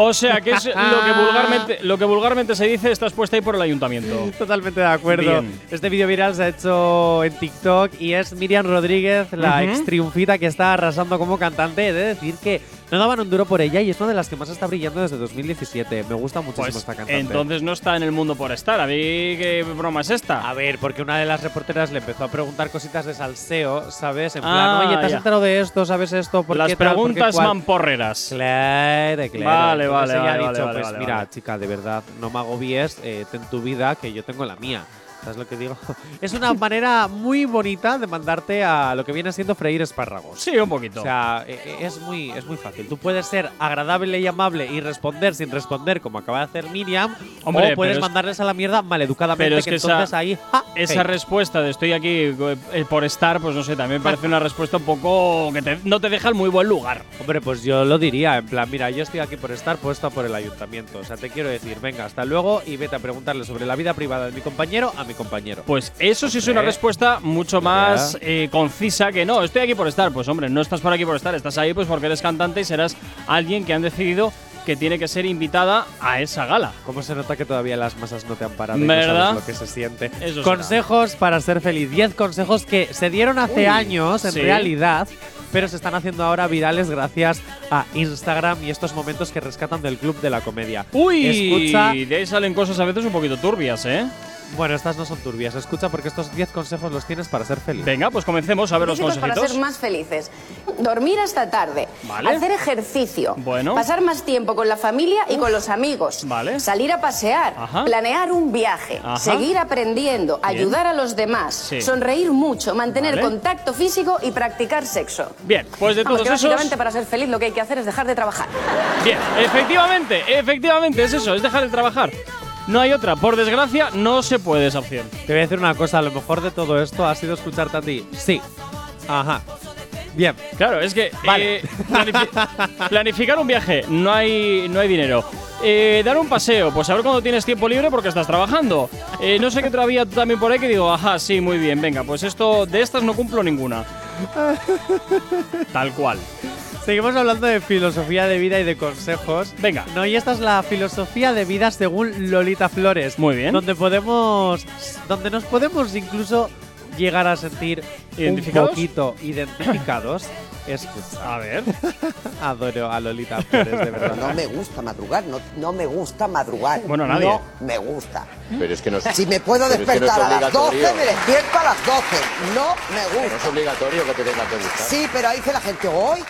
Speaker 2: O sea, que es lo que vulgarmente, lo que vulgarmente se dice, estás puesta ahí por el ayuntamiento.
Speaker 3: Totalmente de acuerdo.
Speaker 2: Bien.
Speaker 3: Este vídeo viral se ha hecho en TikTok y es Miriam Rodríguez, la
Speaker 2: Ujú.
Speaker 3: ex triunfita que está arrasando como cantante. He de decir que no daban un duro por ella y es una de las que más está brillando desde 2017. Me gusta muchísimo
Speaker 2: Pues
Speaker 3: esta cantante.
Speaker 2: entonces no está en el mundo por estar. A mí, ¿qué broma es esta?
Speaker 3: A ver, porque una de las reporteras le empezó a preguntar cositas de salseo, ¿sabes? En plan,
Speaker 2: Ah,
Speaker 3: oye, ¿te has
Speaker 2: ya.
Speaker 3: enterado de esto? ¿Sabes esto? ¿Por
Speaker 2: Las
Speaker 3: qué tal? ¿Por qué
Speaker 2: preguntas
Speaker 3: cual?".
Speaker 2: mamporreras.
Speaker 3: Claro, claro.
Speaker 2: Vale, vale,
Speaker 3: ella
Speaker 2: vale,
Speaker 3: ha
Speaker 2: vale,
Speaker 3: dicho,
Speaker 2: vale,
Speaker 3: pues
Speaker 2: vale,
Speaker 3: mira, chica, de verdad, no me agobies, eh, ten tu vida, que yo tengo la mía. ¿Sabes lo que digo? Es una manera muy bonita de mandarte a lo que viene siendo freír espárragos.
Speaker 2: Sí, un poquito.
Speaker 3: O sea, e- e- es muy, es muy fácil. Tú puedes ser agradable y amable y responder sin responder, como acaba de hacer Miriam,
Speaker 2: Hombre,
Speaker 3: o puedes
Speaker 2: es-
Speaker 3: mandarles a la mierda maleducadamente,
Speaker 2: Pero es
Speaker 3: que,
Speaker 2: que esa-
Speaker 3: entonces ahí… ¡ja!
Speaker 2: Esa
Speaker 3: Hey.
Speaker 2: respuesta de estoy aquí eh, por estar, pues no sé, también parece una respuesta un poco que te- no te deja en muy buen lugar.
Speaker 3: Hombre, pues yo lo diría, en plan, mira, yo estoy aquí por estar puesta por el ayuntamiento. O sea, te quiero decir, venga, hasta luego y vete a preguntarle sobre la vida privada de mi compañero a mi compañero.
Speaker 2: Pues eso sí es una respuesta mucho más eh, concisa que no, estoy aquí por estar. Pues hombre, no estás por aquí por estar, estás ahí pues porque eres cantante y serás alguien que han decidido que tiene que ser invitada a esa gala.
Speaker 3: ¿Cómo se nota que todavía las masas no te han parado y no
Speaker 2: ¿Verdad?
Speaker 3: sabes lo que se siente?
Speaker 2: Eso será.
Speaker 3: consejos para ser feliz. 10 consejos que se dieron hace
Speaker 2: Uy,
Speaker 3: años, en
Speaker 2: sí.
Speaker 3: realidad, pero se están haciendo ahora virales gracias a Instagram y estos momentos que rescatan del club de la comedia.
Speaker 2: Uy,
Speaker 3: Escucha.
Speaker 2: de ahí salen cosas a veces un poquito turbias, ¿eh?
Speaker 3: Bueno, estas no son turbias. Escucha porque estos 10 consejos los tienes para ser feliz.
Speaker 2: Venga, pues comencemos a ver los
Speaker 7: Consejitos para ser más felices. Dormir hasta tarde.
Speaker 2: Vale.
Speaker 7: Hacer ejercicio.
Speaker 2: Bueno.
Speaker 7: Pasar más tiempo con la familia y con los amigos.
Speaker 2: Vale.
Speaker 7: Salir a pasear.
Speaker 2: Ajá.
Speaker 7: Planear un viaje.
Speaker 2: Ajá.
Speaker 7: Seguir aprendiendo. Ayudar a los demás.
Speaker 2: Sí.
Speaker 7: Sonreír mucho. Mantener
Speaker 2: Vale.
Speaker 7: contacto físico y practicar sexo.
Speaker 2: Bien, pues de
Speaker 7: Vamos,
Speaker 2: todos
Speaker 7: que
Speaker 2: esos.
Speaker 7: básicamente para ser feliz lo que hay que hacer es dejar de trabajar.
Speaker 2: Bien, efectivamente, efectivamente, es eso, es dejar de trabajar. No hay otra. Por desgracia, no se puede esa opción.
Speaker 3: Te voy a decir una cosa, a lo mejor de todo esto ha sido escucharte a ti. Sí. Ajá. Bien.
Speaker 2: Claro, es que
Speaker 3: Vale.
Speaker 2: eh, planifi- planificar un viaje, no hay, no hay dinero. Eh, dar un paseo, pues a ver cuando tienes tiempo libre porque estás trabajando. Eh, no sé qué todavía tú también por ahí que digo, ajá, sí, muy bien, venga, pues esto de estas no cumplo ninguna. Tal cual.
Speaker 3: Seguimos hablando de filosofía de vida y de consejos.
Speaker 2: Venga.
Speaker 3: No, y esta es la filosofía de vida según Lolita Flores.
Speaker 2: Muy bien.
Speaker 3: Donde podemos. Donde nos podemos incluso llegar a sentir un poquito identificados. Escucha.
Speaker 2: A ver.
Speaker 3: Adoro a Lolita Flores, de verdad.
Speaker 8: No me gusta madrugar, no, no me gusta madrugar.
Speaker 2: Bueno, nadie.
Speaker 8: No me gusta.
Speaker 9: Pero es que no
Speaker 8: Si me puedo
Speaker 9: pero es que no es
Speaker 8: despertar a las 12,
Speaker 9: obligatorio.
Speaker 8: me despierto a las 12. No me
Speaker 9: No es
Speaker 8: gusta.
Speaker 9: obligatorio que te tenga que gustar.
Speaker 8: Sí, pero ahí dice la gente, hoy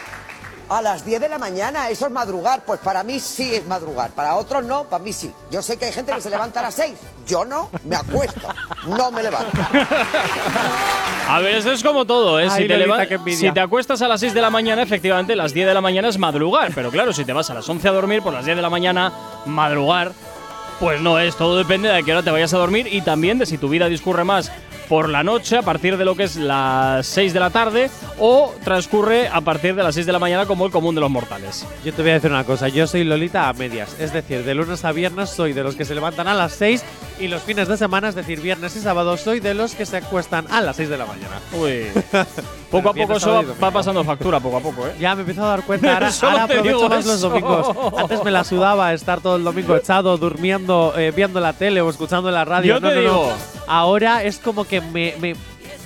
Speaker 8: a las 10 de la mañana, eso es madrugar. Pues para mí sí es madrugar, para otros no, para mí sí. Yo sé que hay gente que se levanta a las 6. Yo no, me acuesto, no me levanto.
Speaker 2: A ver, esto es como todo, ¿eh?
Speaker 3: Ay,
Speaker 2: si, te
Speaker 3: Lolita, qué
Speaker 2: si te acuestas a las 6 de la mañana, efectivamente, las 10 de la mañana es madrugar. Pero claro, si te vas a las 11 a dormir, por las 10 de la mañana, madrugar, pues no es. Todo depende de a qué hora te vayas a dormir y también de si tu vida discurre más por la noche, a partir de lo que es las 6 de la tarde, o transcurre a partir de las 6 de la mañana, como el común de los mortales.
Speaker 3: Yo te voy a decir una cosa, yo soy Lolita a medias, es decir, de lunes a viernes soy de los que se levantan a las 6 y los fines de semana, es decir, viernes y sábado, soy de los que se acuestan a las 6 de la mañana.
Speaker 2: Uy. poco a poco eso va, pasando factura, poco a poco, ¿eh?
Speaker 3: Ya me empiezo a dar cuenta, ahora, ahora aprovecho
Speaker 2: digo
Speaker 3: más los domingos. Antes me la sudaba estar todo el domingo echado, durmiendo, eh, viendo la tele o escuchando la radio.
Speaker 2: Yo
Speaker 3: no,
Speaker 2: te
Speaker 3: no, no. Ahora es como que me, me,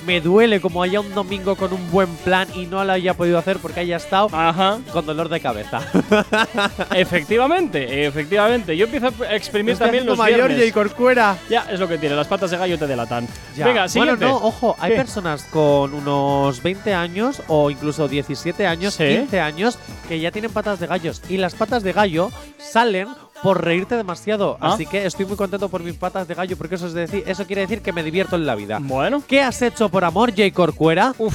Speaker 3: me duele como haya un domingo con un buen plan y no lo haya podido hacer porque haya estado
Speaker 2: Ajá.
Speaker 3: con dolor de cabeza.
Speaker 2: Efectivamente, efectivamente. Yo empiezo a exprimir
Speaker 3: Estoy
Speaker 2: también los
Speaker 3: mayor
Speaker 2: viernes.
Speaker 3: y Corcuera.
Speaker 2: Ya, es lo que tiene. Las patas de gallo te delatan.
Speaker 3: Ya.
Speaker 2: Venga, siguiente.
Speaker 3: Bueno, no, ojo, hay
Speaker 2: ¿Qué?
Speaker 3: personas con unos 20 años o incluso 17 años,
Speaker 2: Sí.
Speaker 3: 15 años, que ya tienen patas de gallos. Y las patas de gallo salen por reírte demasiado.
Speaker 2: Ah.
Speaker 3: Así que estoy muy contento por mis patas de gallo, porque eso, es decir, eso quiere decir que me divierto en la vida.
Speaker 2: Bueno.
Speaker 3: ¿Qué has hecho por amor, Jay Corcuera?
Speaker 2: Uf.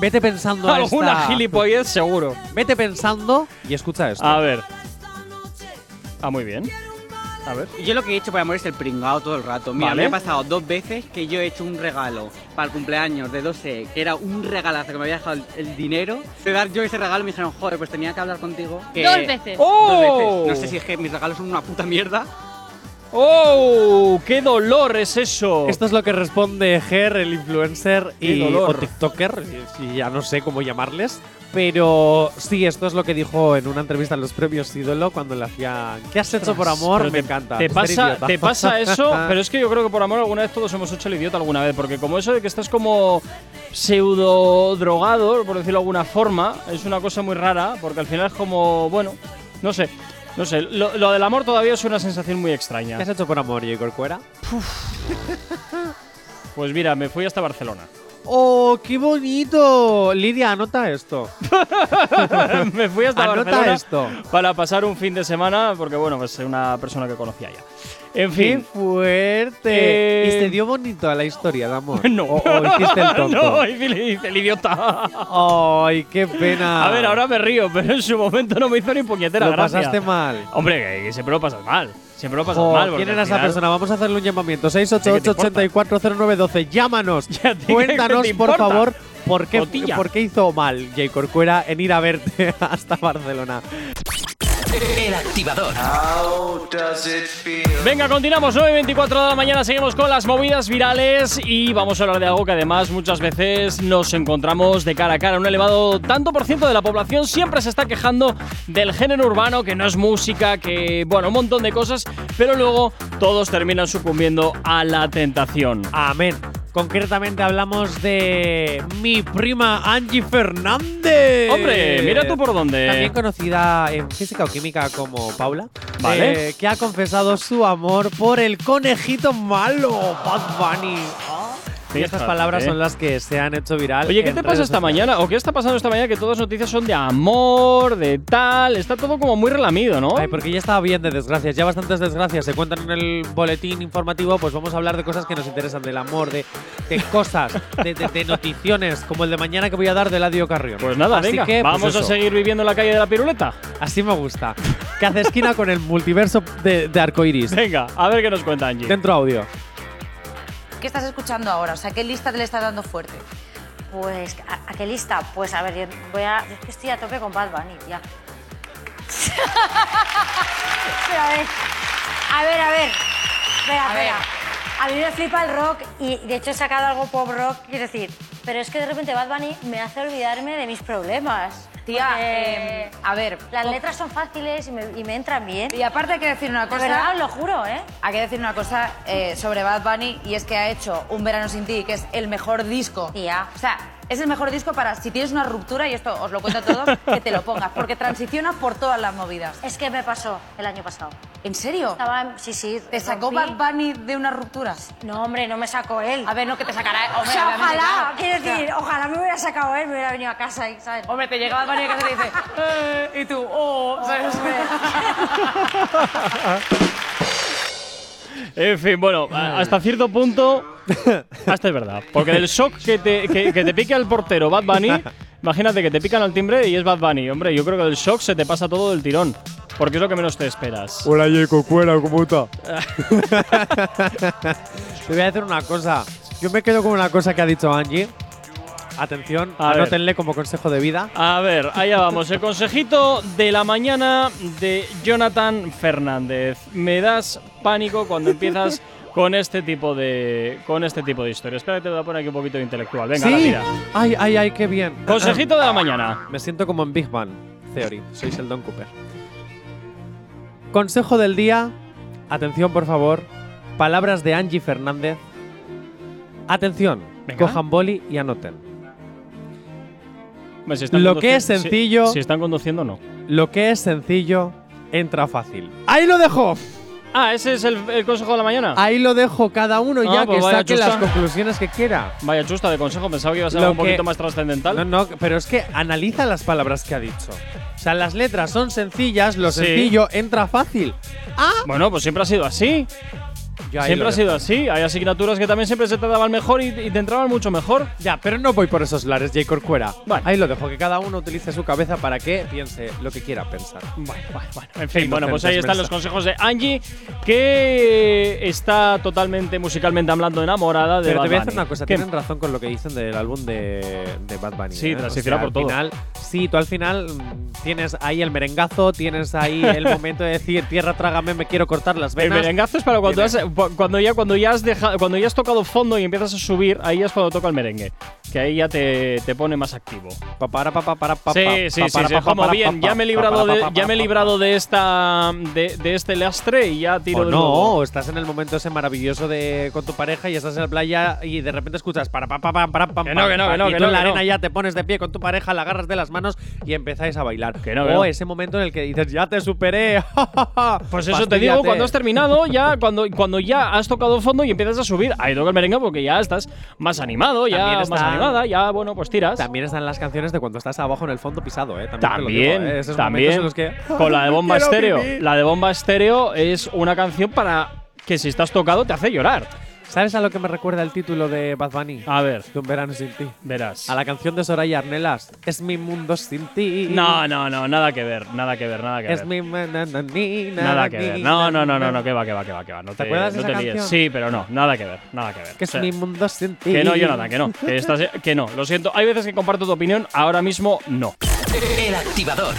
Speaker 3: Vete pensando
Speaker 2: Alguna
Speaker 3: esta-
Speaker 2: gilipollez seguro.
Speaker 3: Vete pensando y escucha esto.
Speaker 2: A ver. Ah, muy bien. A ver.
Speaker 10: Yo lo que he hecho por amor es el pringado todo el rato. Mira,
Speaker 2: Vale.
Speaker 10: me ha pasado dos veces que yo he hecho un regalo para el cumpleaños de 12, que era un regalazo que me había dejado el, el dinero. De dar yo ese regalo me dijeron, joder, pues tenía que hablar contigo. que-
Speaker 11: Dos veces.
Speaker 10: Dos
Speaker 2: ¡Oh!
Speaker 10: veces. No sé si es que mis regalos son una puta mierda.
Speaker 2: ¡Oh! ¡Qué dolor es eso!
Speaker 3: Esto es lo que responde Ger, el influencer y, o TikToker, si ya no sé cómo llamarles. Pero sí, esto es lo que dijo en una entrevista en los premios Ídolo cuando le hacían ¿Qué has hecho por amor?
Speaker 2: Pero
Speaker 3: Me
Speaker 2: te-
Speaker 3: encanta.
Speaker 2: Te pasa, te pasa eso, pero es que yo creo que por amor alguna vez todos hemos hecho el idiota alguna vez, porque como eso de que estás como pseudo drogado, por decirlo de alguna forma, es una cosa muy rara, porque al final es como, bueno, no sé, no sé, lo, lo del amor todavía es una sensación muy extraña.
Speaker 3: ¿Qué has hecho por amor, J. Corcuera?
Speaker 2: Pues mira, me fui hasta Barcelona.
Speaker 3: ¡Oh, qué bonito! Lidia, anota esto.
Speaker 2: me fui hasta
Speaker 3: Anota
Speaker 2: Barcelona
Speaker 3: esto.
Speaker 2: para pasar un fin de semana, porque bueno, pues es una persona que conocía ya. En
Speaker 3: ¡Qué
Speaker 2: fin.
Speaker 3: fuerte!
Speaker 2: Eh,
Speaker 3: ¿Y se dio bonito a la historia de amor?
Speaker 2: No.
Speaker 3: ¿O, o hiciste el tonto?
Speaker 2: no, hice el, idiota.
Speaker 3: ¡Ay, qué pena!
Speaker 2: A ver, ahora me río, pero en su momento no me hizo ni puñetera
Speaker 3: Lo
Speaker 2: gracia.
Speaker 3: pasaste mal.
Speaker 2: Hombre, que, siempre lo pasas mal. Siempre lo pasas
Speaker 3: Jo,
Speaker 2: mal.
Speaker 3: ¿Quién era esa persona? Vamos a hacerle un llamamiento.
Speaker 2: ¿Qué te
Speaker 3: 688-840912. Llámanos.
Speaker 2: ¿qué- qué
Speaker 3: Cuéntanos,
Speaker 2: te
Speaker 3: por favor, por qué, por qué hizo mal J. Corcuera en ir a verte hasta Barcelona.
Speaker 1: El activador.
Speaker 2: Venga, continuamos 9.24 de la mañana, seguimos con las movidas virales y vamos a hablar de algo que además muchas veces nos encontramos de cara a cara. Un elevado tanto por ciento de la población siempre se está quejando del género urbano, que no es música, que bueno, un montón de cosas, pero luego todos terminan sucumbiendo a la tentación.
Speaker 3: Amén. Concretamente hablamos de mi prima Angie Fernández.
Speaker 2: Hombre, mira tú por dónde.
Speaker 3: También conocida en física o química como Paula.
Speaker 2: Vale.
Speaker 3: eh, que ha confesado su amor por el conejito malo, Bad Bunny. Y estas palabras son las que se han hecho viral.
Speaker 2: Oye, ¿qué
Speaker 3: en
Speaker 2: te pasa esta
Speaker 3: sociales.
Speaker 2: mañana? ¿O qué está pasando esta mañana? Que todas las noticias son de amor, de tal. Está todo como muy relamido, ¿no?
Speaker 3: Ay, porque ya estaba bien de desgracias, ya bastantes desgracias se cuentan en el boletín informativo, pues vamos a hablar de cosas que nos interesan, del amor, de, de cosas, de, de- de noticiones, como el de mañana que voy a dar de Ladio Carrión.
Speaker 2: Pues nada,
Speaker 3: Así
Speaker 2: venga,
Speaker 3: que, pues
Speaker 2: vamos a seguir viviendo en la calle de la piruleta.
Speaker 3: Así me gusta. Que hace esquina con el multiverso de, de arcoiris.
Speaker 2: Venga, a ver qué nos cuenta Angie.
Speaker 3: Dentro audio.
Speaker 12: ¿Qué estás escuchando ahora? O sea, ¿qué lista te le estás dando fuerte?
Speaker 13: Pues, ¿a, a qué lista? Pues a ver, yo voy a. yo es que estoy a tope con Bad Bunny, ya. Pero a ver. A ver, a ver. Espera,
Speaker 12: A ver.
Speaker 13: espera. A mí me flipa el rock y de hecho he sacado algo pop rock, quiero decir. Pero es que de repente Bad Bunny me hace olvidarme de mis problemas.
Speaker 12: Tía, eh, a ver.
Speaker 13: Las
Speaker 12: pop-
Speaker 13: letras son fáciles y me, y me entran bien.
Speaker 12: Y aparte hay que decir una cosa.
Speaker 13: verdad, os lo juro, ¿eh?
Speaker 12: Hay que decir una cosa eh, sobre Bad Bunny y es que ha hecho Un Verano Sin Ti, que es el mejor disco.
Speaker 13: Tía.
Speaker 12: O sea, es el mejor disco para si tienes una ruptura, y esto os lo cuento a todos, que te lo pongas, porque transiciona por todas las movidas.
Speaker 13: Es que me pasó el año pasado.
Speaker 12: ¿En serio?
Speaker 13: Estaba, en- sí, sí.
Speaker 12: ¿Te sacó
Speaker 13: rompí.
Speaker 12: Bad Bunny de una ruptura?
Speaker 13: No, hombre, no me sacó él.
Speaker 12: A ver, no que te sacará.
Speaker 13: O
Speaker 12: Hombre,
Speaker 13: sea, ojalá,
Speaker 12: claro.
Speaker 13: quiero
Speaker 12: O sea,
Speaker 13: decir, ojalá me hubiera sacado él, me hubiera venido a casa y, ¿sabes?
Speaker 12: Hombre, te llega Bad Bunny a casa y te dice, eh, y tú, oh, ¿sabes?
Speaker 2: En fin, bueno, hasta cierto punto. hasta es verdad. Porque del shock que te, que, que te pique al portero Bad Bunny, imagínate que te pican al timbre y es Bad Bunny. Hombre, yo creo que del shock se te pasa todo del tirón. Porque es lo que menos te esperas.
Speaker 3: Hola, J. Cuera, ¿cómo está? Te voy a decir una cosa. Yo me quedo con una cosa que ha dicho Angie. Atención,
Speaker 2: A ver.
Speaker 3: anótenle como consejo de vida.
Speaker 2: A ver, allá vamos. El consejito de la mañana de Jonathan Fernández. Me das pánico cuando empiezas con este tipo de con este tipo de historias. Espera, que te voy a poner aquí un poquito de intelectual. Venga,
Speaker 3: sí.
Speaker 2: la tira.
Speaker 3: Ay, ay, ay, qué bien.
Speaker 2: Consejito de la mañana.
Speaker 3: Me siento como en Big Bang Theory. Soy Sheldon Cooper. Consejo del día. Atención, por favor. Palabras de Angie Fernández. Atención.
Speaker 2: Venga.
Speaker 3: Cojan boli y anoten.
Speaker 2: Si están
Speaker 3: Lo que es
Speaker 2: si-
Speaker 3: sencillo-
Speaker 2: Si, están conduciendo, no.
Speaker 3: Lo que es sencillo, entra fácil. ¡Ahí lo dejo!
Speaker 2: Ah, ese es el, el consejo de la mañana.
Speaker 3: Ahí lo dejo cada uno
Speaker 2: Ah,
Speaker 3: ya
Speaker 2: pues
Speaker 3: que saque
Speaker 2: chusta.
Speaker 3: las conclusiones que quiera.
Speaker 2: Vaya chusta de consejo, pensaba que iba a ser
Speaker 3: Lo
Speaker 2: un
Speaker 3: que-
Speaker 2: poquito más trascendental.
Speaker 3: No, no, pero es que analiza las palabras que ha dicho. O sea, las letras son sencillas, lo
Speaker 2: Sí.
Speaker 3: sencillo entra fácil. Ah,
Speaker 2: Bueno, pues siempre ha sido así. Siempre ha sido así. Hay asignaturas que también siempre se te daban mejor y, y te entraban mucho mejor.
Speaker 3: Ya, pero no voy por esos lares, J. Corcuera.
Speaker 2: Bueno.
Speaker 3: Ahí lo dejo, que cada uno utilice su cabeza para que piense lo que quiera pensar.
Speaker 2: Bueno, bueno, bueno. En fin, bueno, pues ahí están los consejos de Angie, que está totalmente musicalmente hablando enamorada de
Speaker 3: Pero
Speaker 2: Bad
Speaker 3: te voy a
Speaker 2: Bunny.
Speaker 3: una cosa,
Speaker 2: ¿Qué?
Speaker 3: tienen razón con lo que dicen del álbum de, de Bad Bunny.
Speaker 2: Sí,
Speaker 3: ¿eh? O sea,
Speaker 2: por
Speaker 3: al
Speaker 2: todo.
Speaker 3: Final, sí, tú al final mm, tienes ahí el merengazo, tienes ahí el momento de decir tierra, trágame, me quiero cortar las
Speaker 2: El
Speaker 3: venas.
Speaker 2: merengazo es para cuando, has- cuando ya cuando ya has dejado, cuando ya has tocado fondo y empiezas a subir, ahí es cuando toca el merengue, que ahí ya te, te pone más activo.
Speaker 3: Pa, para, pa, pa, para, pa,
Speaker 2: Sí, sí, sí,
Speaker 3: para,
Speaker 2: sí, como
Speaker 3: para,
Speaker 2: bien, ya me he librado
Speaker 3: para,
Speaker 2: de, ya me he librado de esta de, de este lastre y ya tiro
Speaker 3: O
Speaker 2: de
Speaker 3: no,
Speaker 2: nuevo.
Speaker 3: estás en el momento ese maravilloso de con tu pareja y estás en la playa y de repente escuchas para pa pa pam para pam
Speaker 2: Que no, que no, que no,
Speaker 3: y
Speaker 2: que no,
Speaker 3: en la
Speaker 2: no.
Speaker 3: arena ya te pones de pie con tu pareja, la agarras de las manos y empezáis a bailar.
Speaker 2: Que no, que
Speaker 3: o ese momento en el que dices ya te superé.
Speaker 2: Pues eso te digo, cuando has terminado, ya cuando, cuando ya has tocado fondo y empiezas a subir, ahí toca el merengue porque ya estás más animado, ya
Speaker 3: También
Speaker 2: más
Speaker 3: está-
Speaker 2: animada, ya bueno, pues tiras.
Speaker 3: También están las canciones de cuando estás abajo en el fondo pisado, ¿eh? También. digo,
Speaker 2: También,
Speaker 3: ¿eh? Esos
Speaker 2: también.
Speaker 3: en los que-
Speaker 2: Con la de bomba estéreo. La de bomba estéreo es una canción para que si estás tocado te hace llorar.
Speaker 3: ¿Sabes a lo que me recuerda el título de Bad Bunny?
Speaker 2: A ver,
Speaker 3: De un verano sin ti.
Speaker 2: verás.
Speaker 3: A la canción de Soraya Arnelas. Es mi mundo sin ti.
Speaker 2: No, no, no, nada que ver, nada que ver, nada que
Speaker 3: Es
Speaker 2: ver.
Speaker 3: mi na- na- na- ni- na-
Speaker 2: Nada que
Speaker 3: ni-
Speaker 2: ver. No, no, no, no, no, que va, que va, que va, que va. No te,
Speaker 3: acuerdas de
Speaker 2: no
Speaker 3: esa
Speaker 2: te líes. Sí, pero no, nada que ver, nada que ver.
Speaker 3: Que es
Speaker 2: O sea,
Speaker 3: mi mundo sin ti.
Speaker 2: que no, Jonathan, que no. Que, estás, que no, lo siento. Hay veces que comparto tu opinión, ahora mismo no.
Speaker 1: El activador.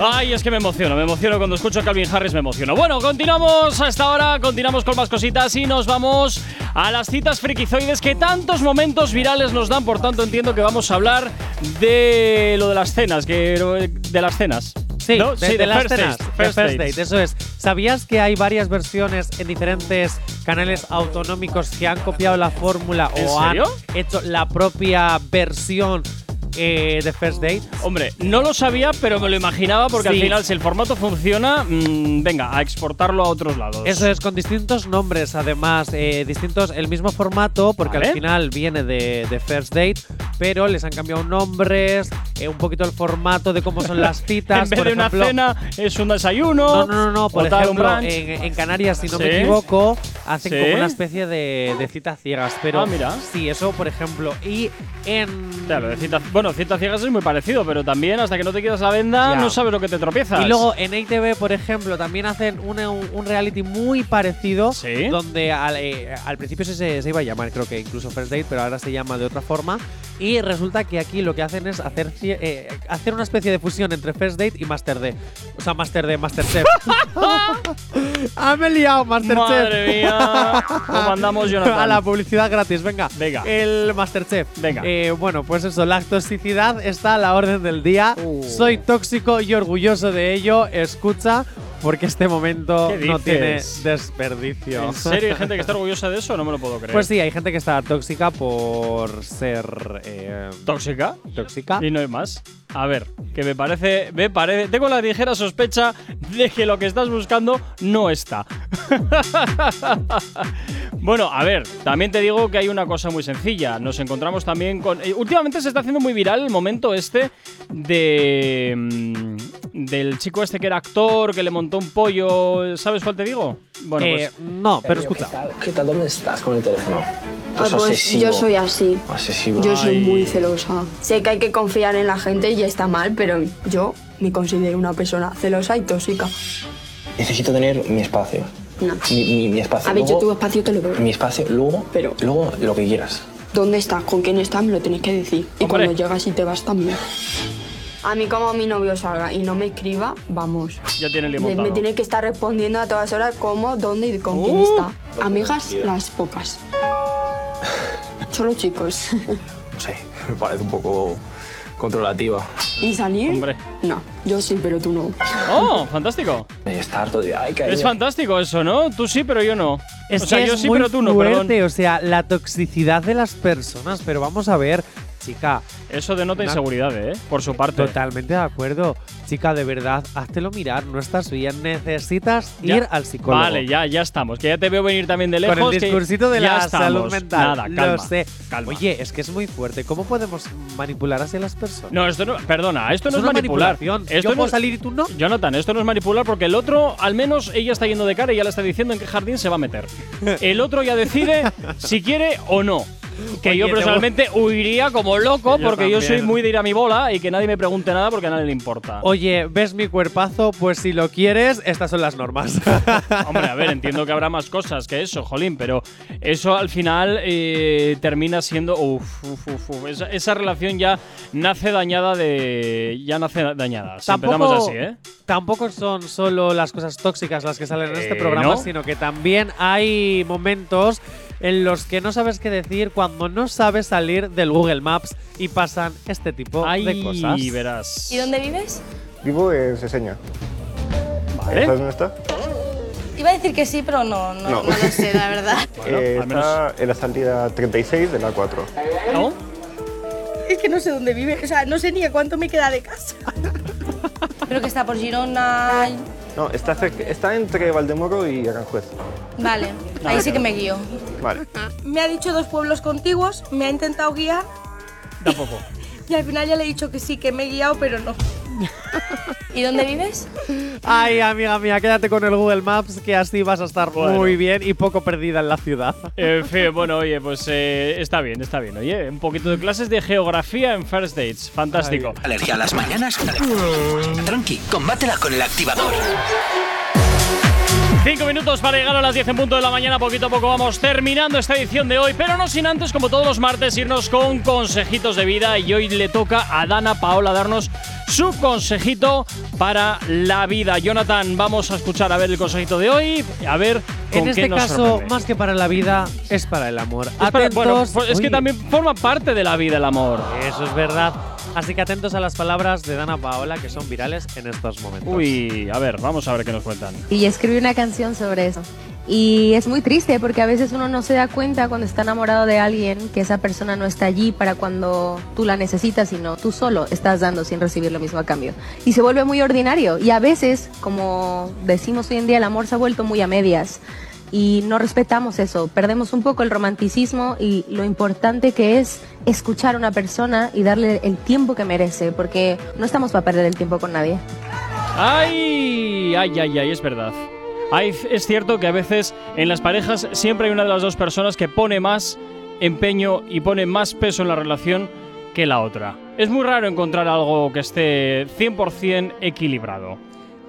Speaker 2: Ay, es que me emociono, me emociono cuando escucho a Calvin Harris, me emociono. Bueno, continuamos hasta ahora, continuamos con más cositas y nos vamos a las citas frikizoides que tantos momentos virales nos dan. Por tanto, entiendo que vamos a hablar de lo de las cenas, que de las cenas.
Speaker 3: Sí,
Speaker 2: ¿No?
Speaker 3: de,
Speaker 2: Sí,
Speaker 3: de
Speaker 2: de
Speaker 3: las
Speaker 2: first
Speaker 3: cenas.
Speaker 2: dates,
Speaker 3: de
Speaker 2: first
Speaker 3: date, eso es. ¿Sabías que hay varias versiones en diferentes canales autonómicos que han copiado la fórmula
Speaker 2: ¿En
Speaker 3: o
Speaker 2: serio?
Speaker 3: han hecho la propia versión eh, de First Date?
Speaker 2: Hombre, no lo sabía, pero me lo imaginaba porque al final, si el formato funciona, mm, venga, a exportarlo a otros lados.
Speaker 3: Eso es, con distintos nombres, además, eh, distintos, el mismo formato, porque
Speaker 2: Vale.
Speaker 3: al final viene de, de First Date, pero les han cambiado nombres, eh, un poquito el formato de cómo son las citas.
Speaker 2: en vez
Speaker 3: por
Speaker 2: de una cena, es un desayuno.
Speaker 3: No, no, no, no. Por ejemplo, en, en Canarias, si no
Speaker 2: Sí.
Speaker 3: me equivoco, hacen
Speaker 2: Sí.
Speaker 3: como una especie de, de citas ciegas. Pero
Speaker 2: Ah, mira.
Speaker 3: sí, eso, por ejemplo. Y en.
Speaker 2: Claro, de cita- bueno, citas ciegas es muy parecido, pero también hasta que no te quitas la venda
Speaker 3: Ya.
Speaker 2: no sabes lo que te tropiezas.
Speaker 3: Y luego en ITV, por ejemplo, también hacen una- un, reality muy parecido.
Speaker 2: Sí.
Speaker 3: Donde al, eh, al principio se, se iba a llamar, creo que incluso First Date, pero ahora se llama de otra forma. Y resulta que aquí lo que hacen es hacer, eh, hacer una especie de fusión entre First Date y Master D. O sea, Master D, Masterchef. ¡Ah, me he liado, Masterchef!
Speaker 2: Madre mía. ¿Cómo andamos, Jonathan?
Speaker 3: A la publicidad gratis, venga.
Speaker 2: Venga.
Speaker 3: El Masterchef.
Speaker 2: Venga.
Speaker 3: Eh, bueno, pues eso, la toxicidad está a la orden del día.
Speaker 2: Uh.
Speaker 3: Soy tóxico y orgulloso de ello. Escucha, porque este momento
Speaker 2: ¿Qué
Speaker 3: no tiene desperdicio.
Speaker 2: ¿En serio hay gente que está orgullosa de eso? No me lo puedo creer.
Speaker 3: Pues sí, hay gente que está tóxica por ser eh,
Speaker 2: ¿Tóxica?
Speaker 3: tóxica.
Speaker 2: Y no hay más. A ver, que me parece, me parece, tengo la ligera sospecha de que lo que estás buscando no está. bueno, a ver, también te digo que hay una cosa muy sencilla. Nos encontramos también con. eh, últimamente se está haciendo muy viral el momento este de. mm, del chico este que era actor, que le montó un pollo. ¿Sabes cuál te digo? Bueno,
Speaker 3: Eh,
Speaker 2: pues.
Speaker 3: no, pero escucha.
Speaker 9: ¿Qué tal? ¿Dónde estás con el teléfono?
Speaker 11: Ah, pues yo soy así.
Speaker 9: Obsesivo.
Speaker 11: Yo soy muy celosa. Sé que hay que confiar en la gente y está mal, pero yo me considero una persona celosa y tóxica.
Speaker 9: Necesito tener mi espacio.
Speaker 11: No.
Speaker 9: Mi, mi- mi espacio.
Speaker 11: A ver, yo
Speaker 9: Luego-
Speaker 11: tu espacio te lo doy.
Speaker 9: Mi espacio, luego,
Speaker 11: Pero-
Speaker 9: luego lo que quieras.
Speaker 11: ¿Dónde estás? ¿Con quién estás? Me lo tienes que decir. Y
Speaker 2: Hombre.
Speaker 11: cuando llegas y te vas también. A mí como mi novio salga y no me escriba, vamos.
Speaker 2: Ya tiene el
Speaker 11: Me,
Speaker 2: limón.
Speaker 11: me tiene que estar respondiendo a todas horas cómo, dónde y con quién
Speaker 2: Uh.
Speaker 11: está. Amigas, las pocas. Solo chicos.
Speaker 9: No sé, me parece un poco controlativa.
Speaker 11: ¿Y salir?
Speaker 2: Hombre.
Speaker 11: No, yo sí, pero tú no.
Speaker 2: ¡Oh! ¡Fantástico!
Speaker 9: Todo el día, ay.
Speaker 2: Es fantástico eso, ¿no? Tú sí, pero yo no.
Speaker 3: Es
Speaker 2: o sea,
Speaker 3: que
Speaker 2: yo
Speaker 3: es
Speaker 2: sí,
Speaker 3: muy
Speaker 2: pero tú no, perdón.
Speaker 3: o sea, la toxicidad de las personas. Pero vamos a ver, chica,
Speaker 2: Eso denota
Speaker 3: Una-
Speaker 2: inseguridad, ¿eh? Por su parte.
Speaker 3: Totalmente de acuerdo. Chica, de verdad, háztelo mirar, no estás bien, necesitas
Speaker 2: Ya.
Speaker 3: ir al psicólogo.
Speaker 2: Vale, ya, ya estamos. Que ya te veo venir también de lejos.
Speaker 3: Con el discursito de la
Speaker 2: estamos.
Speaker 3: salud mental.
Speaker 2: Nada, calma.
Speaker 3: Lo sé.
Speaker 2: calma.
Speaker 3: Oye, es que es muy fuerte. ¿Cómo podemos manipular así a las personas?
Speaker 2: No, esto no, perdona, esto no
Speaker 3: Es
Speaker 2: manipular. Esto
Speaker 3: Yo
Speaker 2: no
Speaker 3: puedo
Speaker 2: es-
Speaker 3: salir y tú no.
Speaker 2: Jonathan, esto no es manipular porque el otro, al menos ella está yendo de cara y ya le está diciendo en qué jardín se va a meter. El otro ya decide si quiere o no. Que
Speaker 3: Oye,
Speaker 2: yo
Speaker 3: te
Speaker 2: personalmente huiría como loco
Speaker 3: Yo
Speaker 2: porque yo soy muy de ir a mi bola y que nadie me pregunte nada porque a nadie le importa.
Speaker 3: Oye, ¿ves mi cuerpazo? Pues si lo quieres, estas son las normas.
Speaker 2: Hombre, a ver, entiendo que habrá más cosas que eso, jolín, pero eso al final eh, termina siendo. Uf, uf, uf, uf. Esa, esa relación ya nace dañada de. Ya nace dañada. Si empezamos así, ¿eh?
Speaker 3: tampoco son solo las cosas tóxicas las que salen en este
Speaker 2: Eh,
Speaker 3: programa,
Speaker 2: ¿no?
Speaker 3: sino que también hay momentos en los que no sabes qué decir cuando no sabes salir del Google Maps y pasan este tipo de cosas.
Speaker 2: Y verás.
Speaker 14: ¿Y dónde vives?
Speaker 9: Vivo en Seseña.
Speaker 2: Vale.
Speaker 9: ¿Sabes dónde está?
Speaker 14: Iba a decir que sí, pero no, no,
Speaker 9: No.
Speaker 14: no lo sé, la verdad.
Speaker 9: Eh, está en la salida 36 de la 4.
Speaker 2: ¿No?
Speaker 6: Es que no sé dónde vive, o sea, no sé ni a cuánto me queda de casa.
Speaker 14: Creo que está por Girona.
Speaker 9: No, está, cerca- está entre Valdemoro y Aranjuez.
Speaker 14: Vale, ahí sí que me guío.
Speaker 9: Vale.
Speaker 6: Me ha dicho dos pueblos contiguos, me ha intentado guiar
Speaker 2: Tampoco.
Speaker 6: Y al final ya le he dicho que sí, que me he guiado, pero no.
Speaker 14: ¿Y dónde vives?
Speaker 3: Ay, amiga mía, quédate con el Google Maps que así vas a estar
Speaker 2: Bueno.
Speaker 3: muy bien y poco perdida en la ciudad.
Speaker 2: En fin, bueno, oye, pues eh, está bien, está bien. Oye, un poquito de clases de geografía en First Dates. Fantástico.
Speaker 1: ¿Alergia a las mañanas? Tranqui, combátela con el activador.
Speaker 2: Cinco minutos para llegar a las 10 en punto de la mañana. Poquito a poco vamos terminando esta edición de hoy, pero no sin antes, como todos los martes, irnos con consejitos de vida. Y hoy le toca a Dana Paola darnos su consejito para la vida. Jonathan, vamos a escuchar a ver el consejito de hoy. A ver con
Speaker 3: En
Speaker 2: qué
Speaker 3: este
Speaker 2: nos
Speaker 3: caso,
Speaker 2: sorprende.
Speaker 3: más que para la vida, es para el amor.
Speaker 2: Es para-
Speaker 3: Atentos.
Speaker 2: bueno, pues es que también forma parte de la vida el amor.
Speaker 3: Eso es verdad. Así que atentos a las palabras de Dana Paola que son virales en estos momentos.
Speaker 2: Uy, a ver, vamos a ver qué nos cuentan.
Speaker 15: Y escribí una canción sobre eso. Y es muy triste porque a veces uno no se da cuenta cuando está enamorado de alguien que esa persona no está allí para cuando tú la necesitas, sino tú solo estás dando sin recibir lo mismo a cambio. Y se vuelve muy ordinario. Y a veces, como decimos hoy en día, el amor se ha vuelto muy a medias. Y no respetamos eso, perdemos un poco el romanticismo y lo importante que es escuchar a una persona y darle el tiempo que merece, porque no estamos para perder el tiempo con nadie.
Speaker 2: ¡Ay! ¡Ay, ay, ay! Es verdad. Hay- es cierto que a veces en las parejas siempre hay una de las dos personas que pone más empeño y pone más peso en la relación que la otra. Es muy raro encontrar algo que esté 100% equilibrado.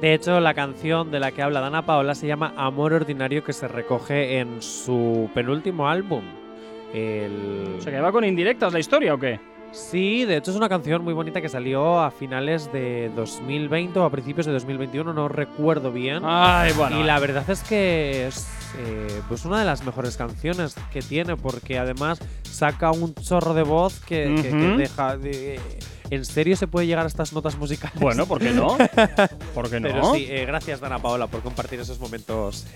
Speaker 3: De hecho, la canción de la que habla Dana Paola se llama Amor Ordinario, que se recoge en su penúltimo álbum. El...
Speaker 2: O sea, que va con indirectas la historia o qué?
Speaker 3: Sí, de hecho es una canción muy bonita que salió a finales de 2020 o a principios de 2021, no recuerdo bien.
Speaker 2: Ay, bueno.
Speaker 3: Y la verdad es que es eh, pues una de las mejores canciones que tiene, porque además saca un chorro de voz que, que- que
Speaker 2: Ujú.
Speaker 3: deja de... ¿En serio se puede llegar a estas notas musicales?
Speaker 2: Bueno, ¿por qué no? ¿Por qué no?
Speaker 3: Pero sí, eh, gracias Dana Paola por compartir esos momentos.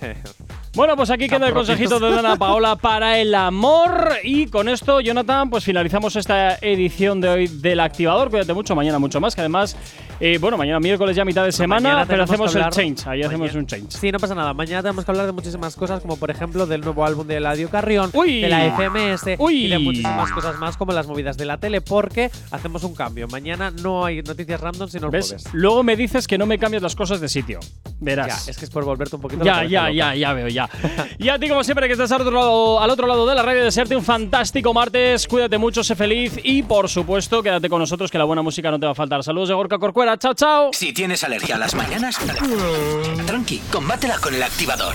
Speaker 2: Bueno, pues aquí queda el consejito de Dana Paola para el amor. Y con esto, Jonathan, pues finalizamos esta edición de hoy del Activador. Cuídate mucho, mañana mucho más. Que además, eh, bueno, mañana miércoles ya mitad de semana, pero hacemos el change. Ahí hacemos un change.
Speaker 3: Sí, no pasa nada. Mañana tenemos que hablar de muchísimas cosas, como por ejemplo del nuevo álbum de Eladio Carrión,
Speaker 2: Uy.
Speaker 3: de la FMS
Speaker 2: Uy.
Speaker 3: Y de muchísimas cosas más, como las movidas de la tele, porque hacemos un cambio. Mañana no hay noticias random, sino el
Speaker 2: ¿Ves?
Speaker 3: jueves.
Speaker 2: Luego me dices que no me cambias las cosas de sitio. Verás.
Speaker 3: Ya, es que es por volverte un poquito la
Speaker 2: Ya,
Speaker 3: cabeza
Speaker 2: ya,
Speaker 3: loca.
Speaker 2: ya, ya veo, ya. y a ti, como siempre, que estás al otro, lado, al otro lado de la radio, desearte un fantástico martes. Cuídate mucho, sé feliz y, por supuesto, quédate con nosotros, que la buena música no te va a faltar. Saludos de Gorka Corcuera. Chao, chao.
Speaker 1: Si tienes alergia a las mañanas, tranqui, combátela con el activador.